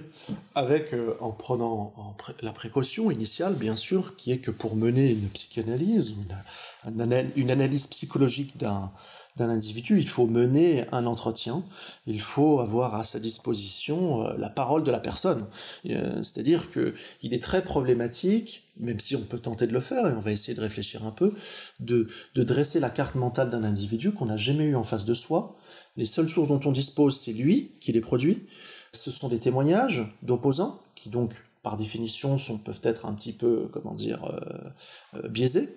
avec, euh, en prenant la précaution initiale, bien sûr, qui est que pour mener une psychanalyse, une, analyse psychologique d'un individu, il faut mener un entretien, il faut avoir à sa disposition euh, la parole de la personne. Euh, c'est-à-dire que il est très problématique, même si on peut tenter de le faire, et on va essayer de réfléchir un peu, de dresser la carte mentale d'un individu qu'on n'a jamais eu en face de soi. Les seules sources dont on dispose, c'est lui qui les produit. Ce sont des témoignages d'opposants qui donc par définition sont, peuvent être un petit peu, comment dire, euh, euh, biaisés.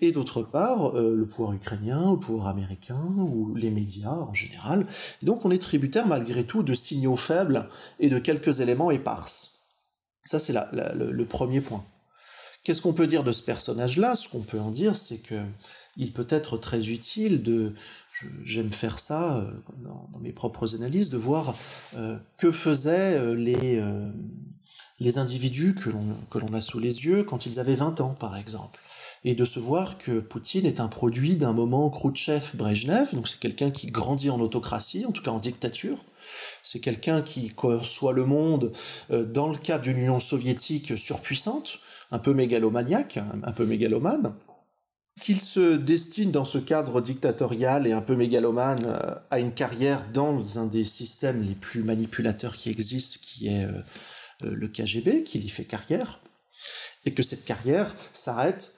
Et d'autre part, euh, le pouvoir ukrainien, le pouvoir américain, ou les médias en général. donc on est tributaire malgré tout de signaux faibles et de quelques éléments éparses. Ça c'est le, le premier point. Qu'est-ce qu'on peut dire de ce personnage-là? Ce qu'on peut en dire, c'est que il peut être très utile de, j'aime faire ça euh, dans, mes propres analyses, de voir euh, que faisaient euh, les, les individus que l'on a sous les yeux quand ils avaient 20 ans, par exemple. Et de se voir que Poutine est un produit d'un moment Khrouchtchev-Brejnev, donc c'est quelqu'un qui grandit en autocratie, en tout cas en dictature. C'est quelqu'un qui conçoit le monde dans le cadre d'une Union soviétique surpuissante, un peu mégalomaniaque, un peu mégalomane, qu'il se destine dans ce cadre dictatorial et un peu mégalomane euh, à une carrière dans un des systèmes les plus manipulateurs qui existent, qui est euh, euh, le KGB, qu'il y fait carrière, et que cette carrière s'arrête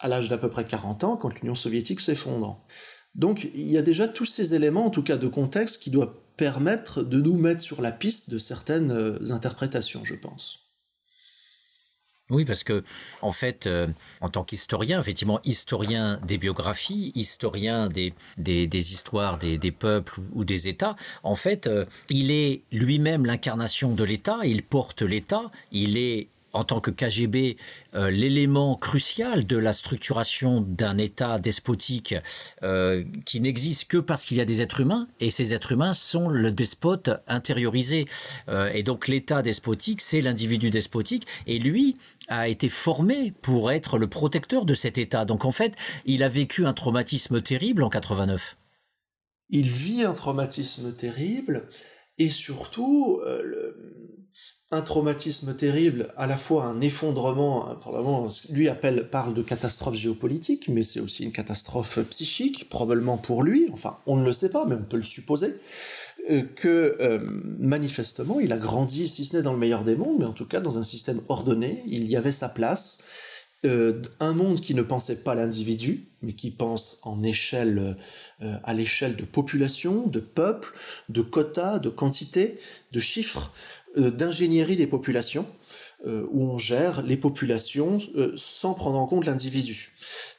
à l'âge d'à peu près 40 ans quand l'Union soviétique s'effondre. Donc il y a déjà tous ces éléments, en tout cas de contexte, qui doivent permettre de nous mettre sur la piste de certaines interprétations, je pense. Oui, parce que en fait, euh, en tant qu'historien, effectivement, historien des biographies, historien des, des, histoires des, peuples ou des États, en fait, euh, il est lui-même l'incarnation de l'État, il porte l'État, il est en tant que KGB euh, l'élément crucial de la structuration d'un État despotique euh, qui n'existe que parce qu'il y a des êtres humains et ces êtres humains sont le despote intériorisé. Euh, et donc l'État despotique, c'est l'individu despotique et lui a été formé pour être le protecteur de cet État. Donc en fait, il a vécu un traumatisme terrible en 89. Il vit un traumatisme terrible et surtout, un traumatisme terrible, à la fois un effondrement, probablement, lui appelle, parle de catastrophe géopolitique, mais c'est aussi une catastrophe psychique, probablement pour lui, enfin, on ne le sait pas, mais on peut le supposer, euh, que euh, manifestement, il a grandi, si ce n'est dans le meilleur des mondes, mais en tout cas dans un système ordonné, il y avait sa place, euh, un monde qui ne pensait pas l'individu, mais qui pense en échelle, à l'échelle de population, de peuple, de quotas, de quantité, de chiffres, d'ingénierie des populations, euh, où on gère les populations euh, sans prendre en compte l'individu.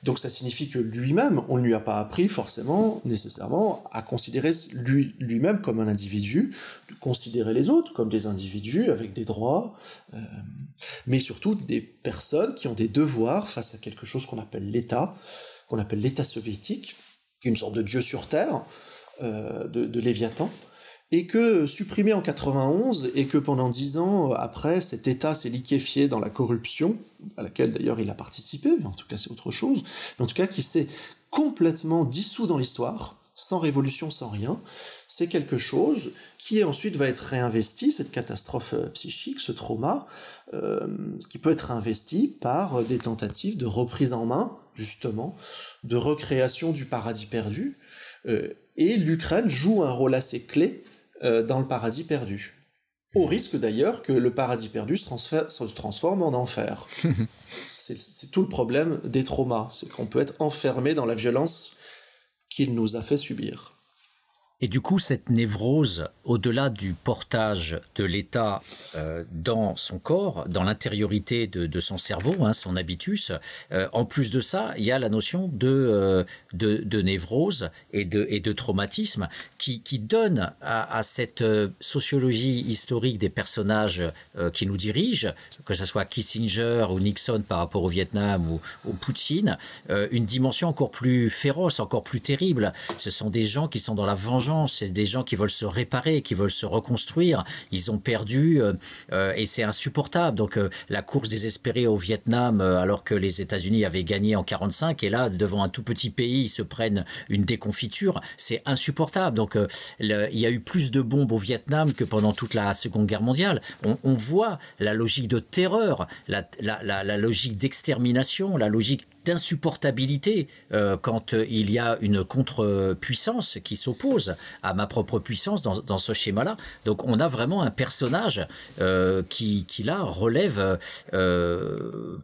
Donc ça signifie que lui-même, on ne lui a pas appris forcément, nécessairement, à considérer lui, lui-même comme un individu, de considérer les autres comme des individus avec des droits, mais surtout des personnes qui ont des devoirs face à quelque chose qu'on appelle l'État, qu'on appelle l'État soviétique, qui est une sorte de dieu sur terre, de, de Léviathan, et que supprimé en 91 et que pendant dix ans euh, après, cet État s'est liquéfié dans la corruption, à laquelle d'ailleurs il a participé, mais en tout cas c'est autre chose, mais en tout cas qui s'est complètement dissous dans l'histoire, sans révolution, sans rien, c'est quelque chose qui ensuite va être réinvesti, cette catastrophe euh, psychique, ce trauma, euh, qui peut être investi par des tentatives de reprise en main, justement, de recréation du paradis perdu, et l'Ukraine joue un rôle assez clé euh, dans le paradis perdu. Au risque d'ailleurs que le paradis perdu se, se transforme en enfer. c'est tout le problème des traumas, c'est qu'on peut être enfermé dans la violence qu'il nous a fait subir. Et du coup, cette névrose, au-delà du portage de l'État euh, dans son corps, dans l'intériorité de, son cerveau, hein, son habitus, euh, en plus de ça, il y a la notion de, euh, de, névrose et de, et de traumatisme qui, qui donne à, cette sociologie historique des personnages qui nous dirigent, que ce soit Kissinger ou Nixon par rapport au Vietnam ou, ou Poutine, une dimension encore plus féroce, encore plus terrible. Ce sont des gens qui sont dans la vengeance c'est des gens qui veulent se réparer, qui veulent se reconstruire. Ils ont perdu euh, euh, et c'est insupportable. Donc euh, la course désespérée au Vietnam, alors que les États-Unis avaient gagné en 45, et là devant un tout petit pays, ils se prennent une déconfiture, c'est insupportable. Donc il y a eu plus de bombes au Vietnam que pendant toute la Seconde Guerre mondiale. On, voit la logique de terreur, la logique d'extermination, la logique d'insupportabilité euh, quand euh, il y a une contre-puissance qui s'oppose à ma propre puissance dans, ce schéma-là. Donc on a vraiment un personnage euh, qui, qui, là relève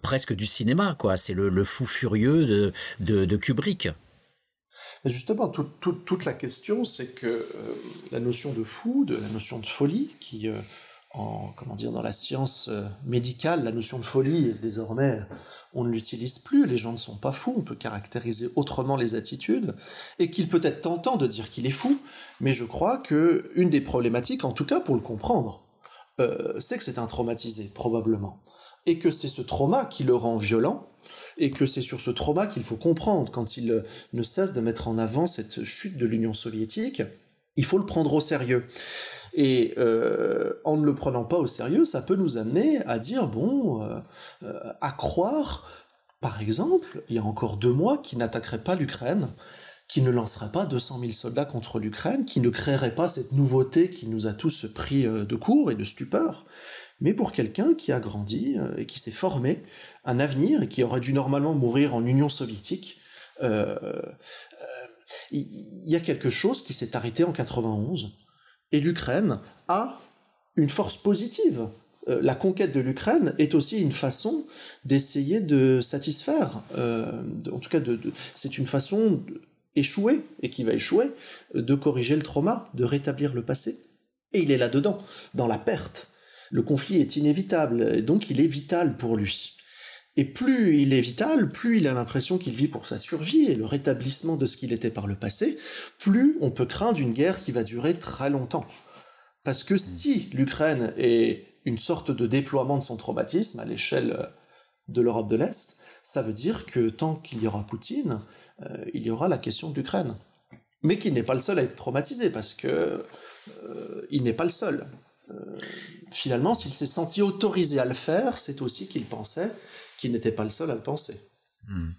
presque du cinéma, quoi. C'est le, fou furieux de, de, Kubrick. Justement, toute la question, c'est que la notion de fou, de la notion de folie, qui en, comment dire, dans la science médicale, la notion de folie, désormais, on ne l'utilise plus, les gens ne sont pas fous, on peut caractériser autrement les attitudes, et qu'il peut être tentant de dire qu'il est fou, mais je crois que une des problématiques, en tout cas pour le comprendre, euh, c'est que c'est un traumatisé, probablement, et que c'est ce trauma qui le rend violent, et que c'est sur ce trauma qu'il faut comprendre quand il ne cesse de mettre en avant cette chute de l'Union soviétique, il faut le prendre au sérieux. Et euh, en ne le prenant pas au sérieux, ça peut nous amener à dire, bon, euh, euh, à croire, par exemple, il y a encore deux mois, qui n'attaquerait pas l'Ukraine, qui ne lancerait pas 200 000 soldats contre l'Ukraine, qui ne créerait pas cette nouveauté qui nous a tous pris de court et de stupeur, mais pour quelqu'un qui a grandi et qui s'est formé un avenir et qui aurait dû normalement mourir en Union soviétique, il y a quelque chose qui s'est arrêté en 91 et l'Ukraine a une force positive. Euh, la conquête de l'Ukraine est aussi une façon d'essayer de satisfaire, euh, en tout cas, de, c'est une façon échouer et qui va échouer, de corriger le trauma, de rétablir le passé. Et il est là-dedans, dans la perte. Le conflit est inévitable, et donc il est vital pour lui. Et plus il est vital, plus il a l'impression qu'il vit pour sa survie et le rétablissement de ce qu'il était par le passé, plus on peut craindre une guerre qui va durer très longtemps. Parce que si l'Ukraine est une sorte de déploiement de son traumatisme à l'échelle de l'Europe de l'Est, ça veut dire que tant qu'il y aura Poutine, euh, il y aura la question de l'Ukraine. Mais qu'il n'est pas le seul à être traumatisé, parce que euh, il n'est pas le seul. Euh, finalement, s'il s'est senti autorisé à le faire, c'est aussi qu'il pensait qu'il n'était pas le seul à le penser. Hmm.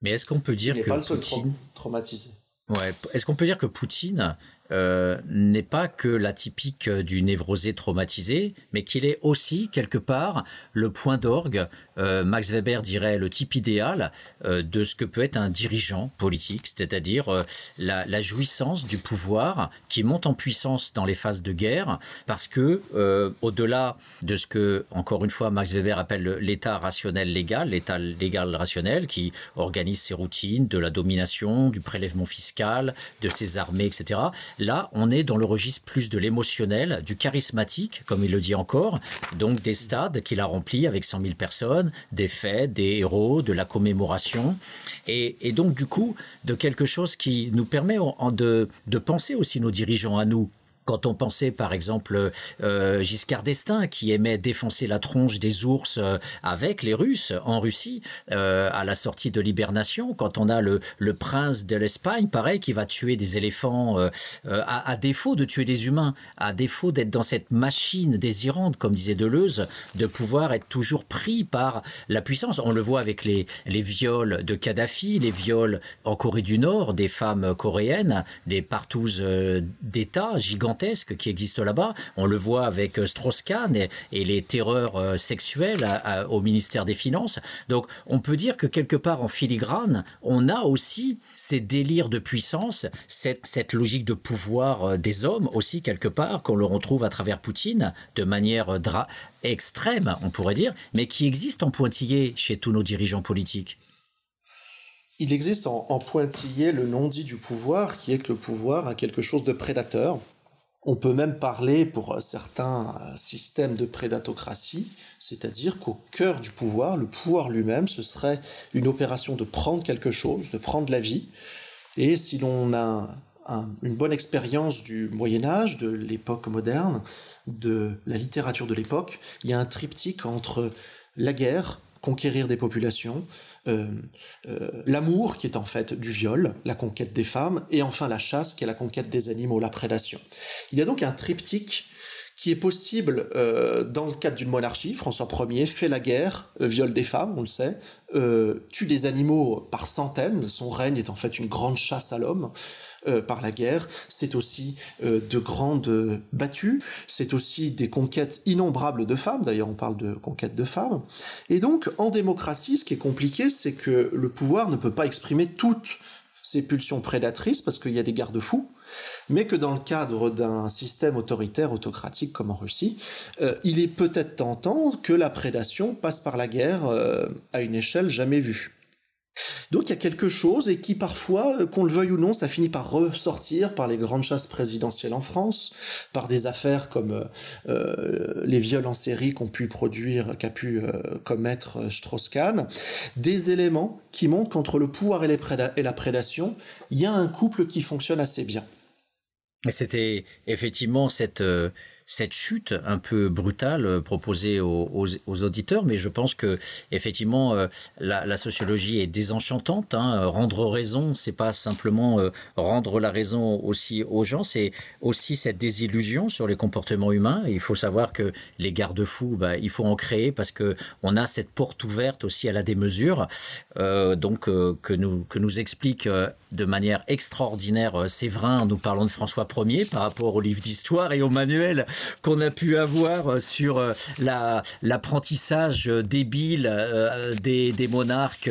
Mais est-ce qu'on peut dire il que pas le seul Poutine... traumatisé Ouais. Est-ce qu'on peut dire que Poutine euh, n'est pas que l'atypique du névrosé traumatisé, mais qu'il est aussi quelque part le point d'orgue, euh, Max Weber dirait le type idéal euh, de ce que peut être un dirigeant politique, c'est-à-dire la, la, jouissance du pouvoir qui monte en puissance dans les phases de guerre, parce que au-delà de ce que, encore une fois, Max Weber appelle l'état rationnel légal, l'état légal rationnel qui organise ses routines, de la domination, du prélèvement fiscal, de ses armées, etc Là, on est dans le registre plus de l'émotionnel, du charismatique, comme il le dit encore, donc des stades qu'il a remplis avec 100 000 personnes, des fêtes, des héros, de la commémoration, et, donc du coup de quelque chose qui nous permet de, de penser aussi nos dirigeants à nous, quand on pensait par exemple euh, Giscard d'Estaing qui aimait défoncer la tronche des ours euh, avec les Russes en Russie euh, à la sortie de l'hibernation, quand on a le, le prince de l'Espagne, pareil, qui va tuer des éléphants euh, euh, à, à, défaut de tuer des humains, à défaut d'être dans cette machine désirante, comme disait Deleuze, de pouvoir être toujours pris par la puissance. On le voit avec les, les viols de Kadhafi, les viols en Corée du Nord des femmes coréennes, des partouzes d'État gigantesques qui existe là-bas. On le voit avec euh, Strauss-Kahn et, les terreurs euh, sexuelles au ministère des Finances. Donc on peut dire que quelque part en filigrane, on a aussi ces délires de puissance, cette, logique de pouvoir euh, des hommes aussi quelque part, qu'on le retrouve à travers Poutine de manière extrême, on pourrait dire, mais qui existe en pointillé chez tous nos dirigeants politiques. Il existe en, en pointillé le non-dit du pouvoir, qui est que le pouvoir a quelque chose de prédateur, on peut même parler pour certains systèmes de prédatocratie, c'est-à-dire qu'au cœur du pouvoir, le pouvoir lui-même, ce serait une opération de prendre quelque chose, de prendre la vie. Et si l'on a une bonne expérience du Moyen Âge, de l'époque moderne, de la littérature de l'époque, il y a un triptyque entre la guerre, conquérir des populations, euh, euh, l'amour qui est en fait du viol, la conquête des femmes, et enfin la chasse qui est la conquête des animaux, la prédation. Il y a donc un triptyque qui est possible euh, dans le cadre d'une monarchie. François Ier fait la guerre, viole des femmes, on le sait, tue des animaux par centaines. Son règne est en fait une grande chasse à l'homme. Euh, par la guerre, c'est aussi euh, de grandes battues, c'est aussi des conquêtes innombrables de femmes, d'ailleurs on parle de conquêtes de femmes. Et donc en démocratie, ce qui est compliqué, c'est que le pouvoir ne peut pas exprimer toutes ses pulsions prédatrices parce qu'il y a des garde-fous, mais que dans le cadre d'un système autoritaire, autocratique comme en Russie, euh, il est peut-être tentant que la prédation passe par la guerre à une échelle jamais vue. Donc il y a quelque chose et qui parfois, euh, qu'on le veuille ou non, ça finit par ressortir par les grandes chasses présidentielles en France, par des affaires comme euh, euh les viols en série qu'ont pu produire, qu'a pu commettre Strauss-Kahn, des éléments qui montrent qu'entre le pouvoir et, et la prédation, il y a un couple qui fonctionne assez bien. C'était effectivement cette cette chute un peu brutale euh, proposée aux, aux, auditeurs, mais je pense que effectivement euh, la, sociologie est désenchantante. Hein. Rendre raison, c'est pas simplement euh, rendre la raison aussi aux gens, c'est aussi cette désillusion sur les comportements humains. Il faut savoir que les garde-fous, bah, il faut en créer parce que on a cette porte ouverte aussi à la démesure, donc que nous que nous explique de manière extraordinaire Séverin nous parlant de François Ier par rapport au livre d'histoire et au manuel qu'on a pu avoir euh, sur euh, l'apprentissage débile euh, des, monarques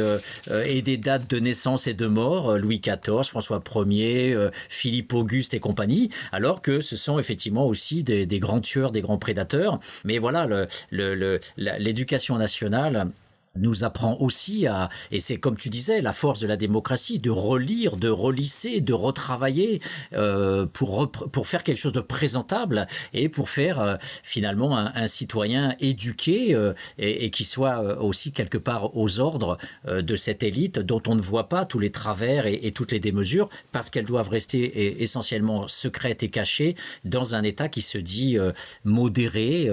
et des dates de naissance et de mort, Louis XIV, François Ier, Philippe Auguste et compagnie, alors que ce sont effectivement aussi des, grands tueurs, des grands prédateurs. Mais voilà, l'éducation le, le, nationale nous apprend aussi à, et c'est comme tu disais, la force de la démocratie, de relire, de relisser, de retravailler euh, pour, pour faire quelque chose de présentable et pour faire euh, finalement un, citoyen éduqué euh, et, qui soit aussi quelque part aux ordres de cette élite dont on ne voit pas tous les travers et, toutes les démesures parce qu'elles doivent rester essentiellement secrètes et cachées dans un État qui se dit modéré,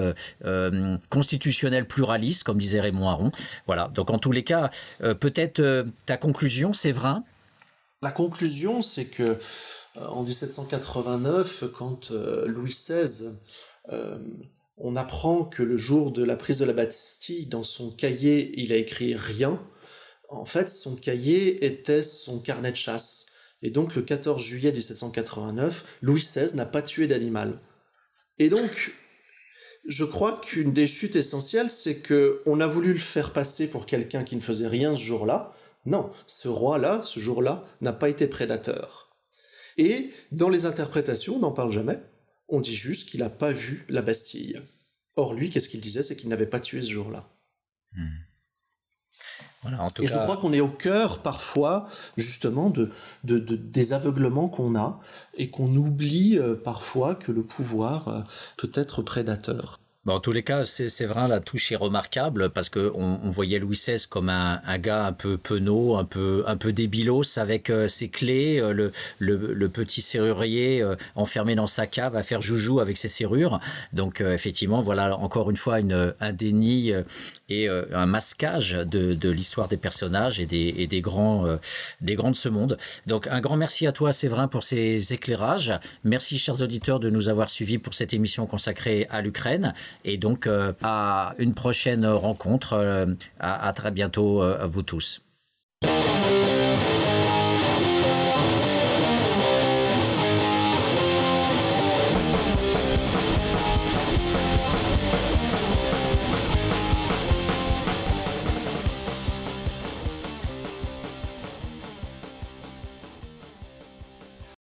constitutionnel pluraliste, comme disait Raymond Aron. Voilà. Donc en tous les cas, euh, peut-être euh, ta conclusion, Séverin? La conclusion, c'est que euh, en 1789, quand Louis XVI on apprend que le jour de la prise de la Bastille, dans son cahier, il a écrit rien. En fait, son cahier était son carnet de chasse. Et donc, le 14 juillet 1789, Louis XVI n'a pas tué d'animal. Et donc, je crois qu'une des chutes essentielles, c'est que on a voulu le faire passer pour quelqu'un qui ne faisait rien ce jour-là. Non, ce roi-là, ce jour-là, n'a pas été prédateur. Et dans les interprétations, on n'en parle jamais. On dit juste qu'il n'a pas vu la Bastille. Or, lui, qu'est-ce qu'il disait? C'est qu'il n'avait pas tué ce jour-là. Hmm. Et je crois qu'on est au cœur parfois justement de, des aveuglements qu'on a et qu'on oublie euh, parfois que le pouvoir euh, peut être prédateur. En tous les cas, c'est vrai, la touche est remarquable parce que on, voyait Louis XVI comme un, gars un peu penaud, un peu un peu débilos avec euh, ses clés, euh, le, petit serrurier euh, enfermé dans sa cave à faire joujou avec ses serrures. Donc effectivement, voilà encore une fois un déni et un masquage de, l'histoire des personnages et et des grands des grands de ce monde. Donc un grand merci à toi, Séverin, pour ces éclairages. Merci, chers auditeurs, de nous avoir suivis pour cette émission consacrée à l'Ukraine. Et donc, euh, à une prochaine rencontre. Euh, à, à, très bientôt euh, à vous tous.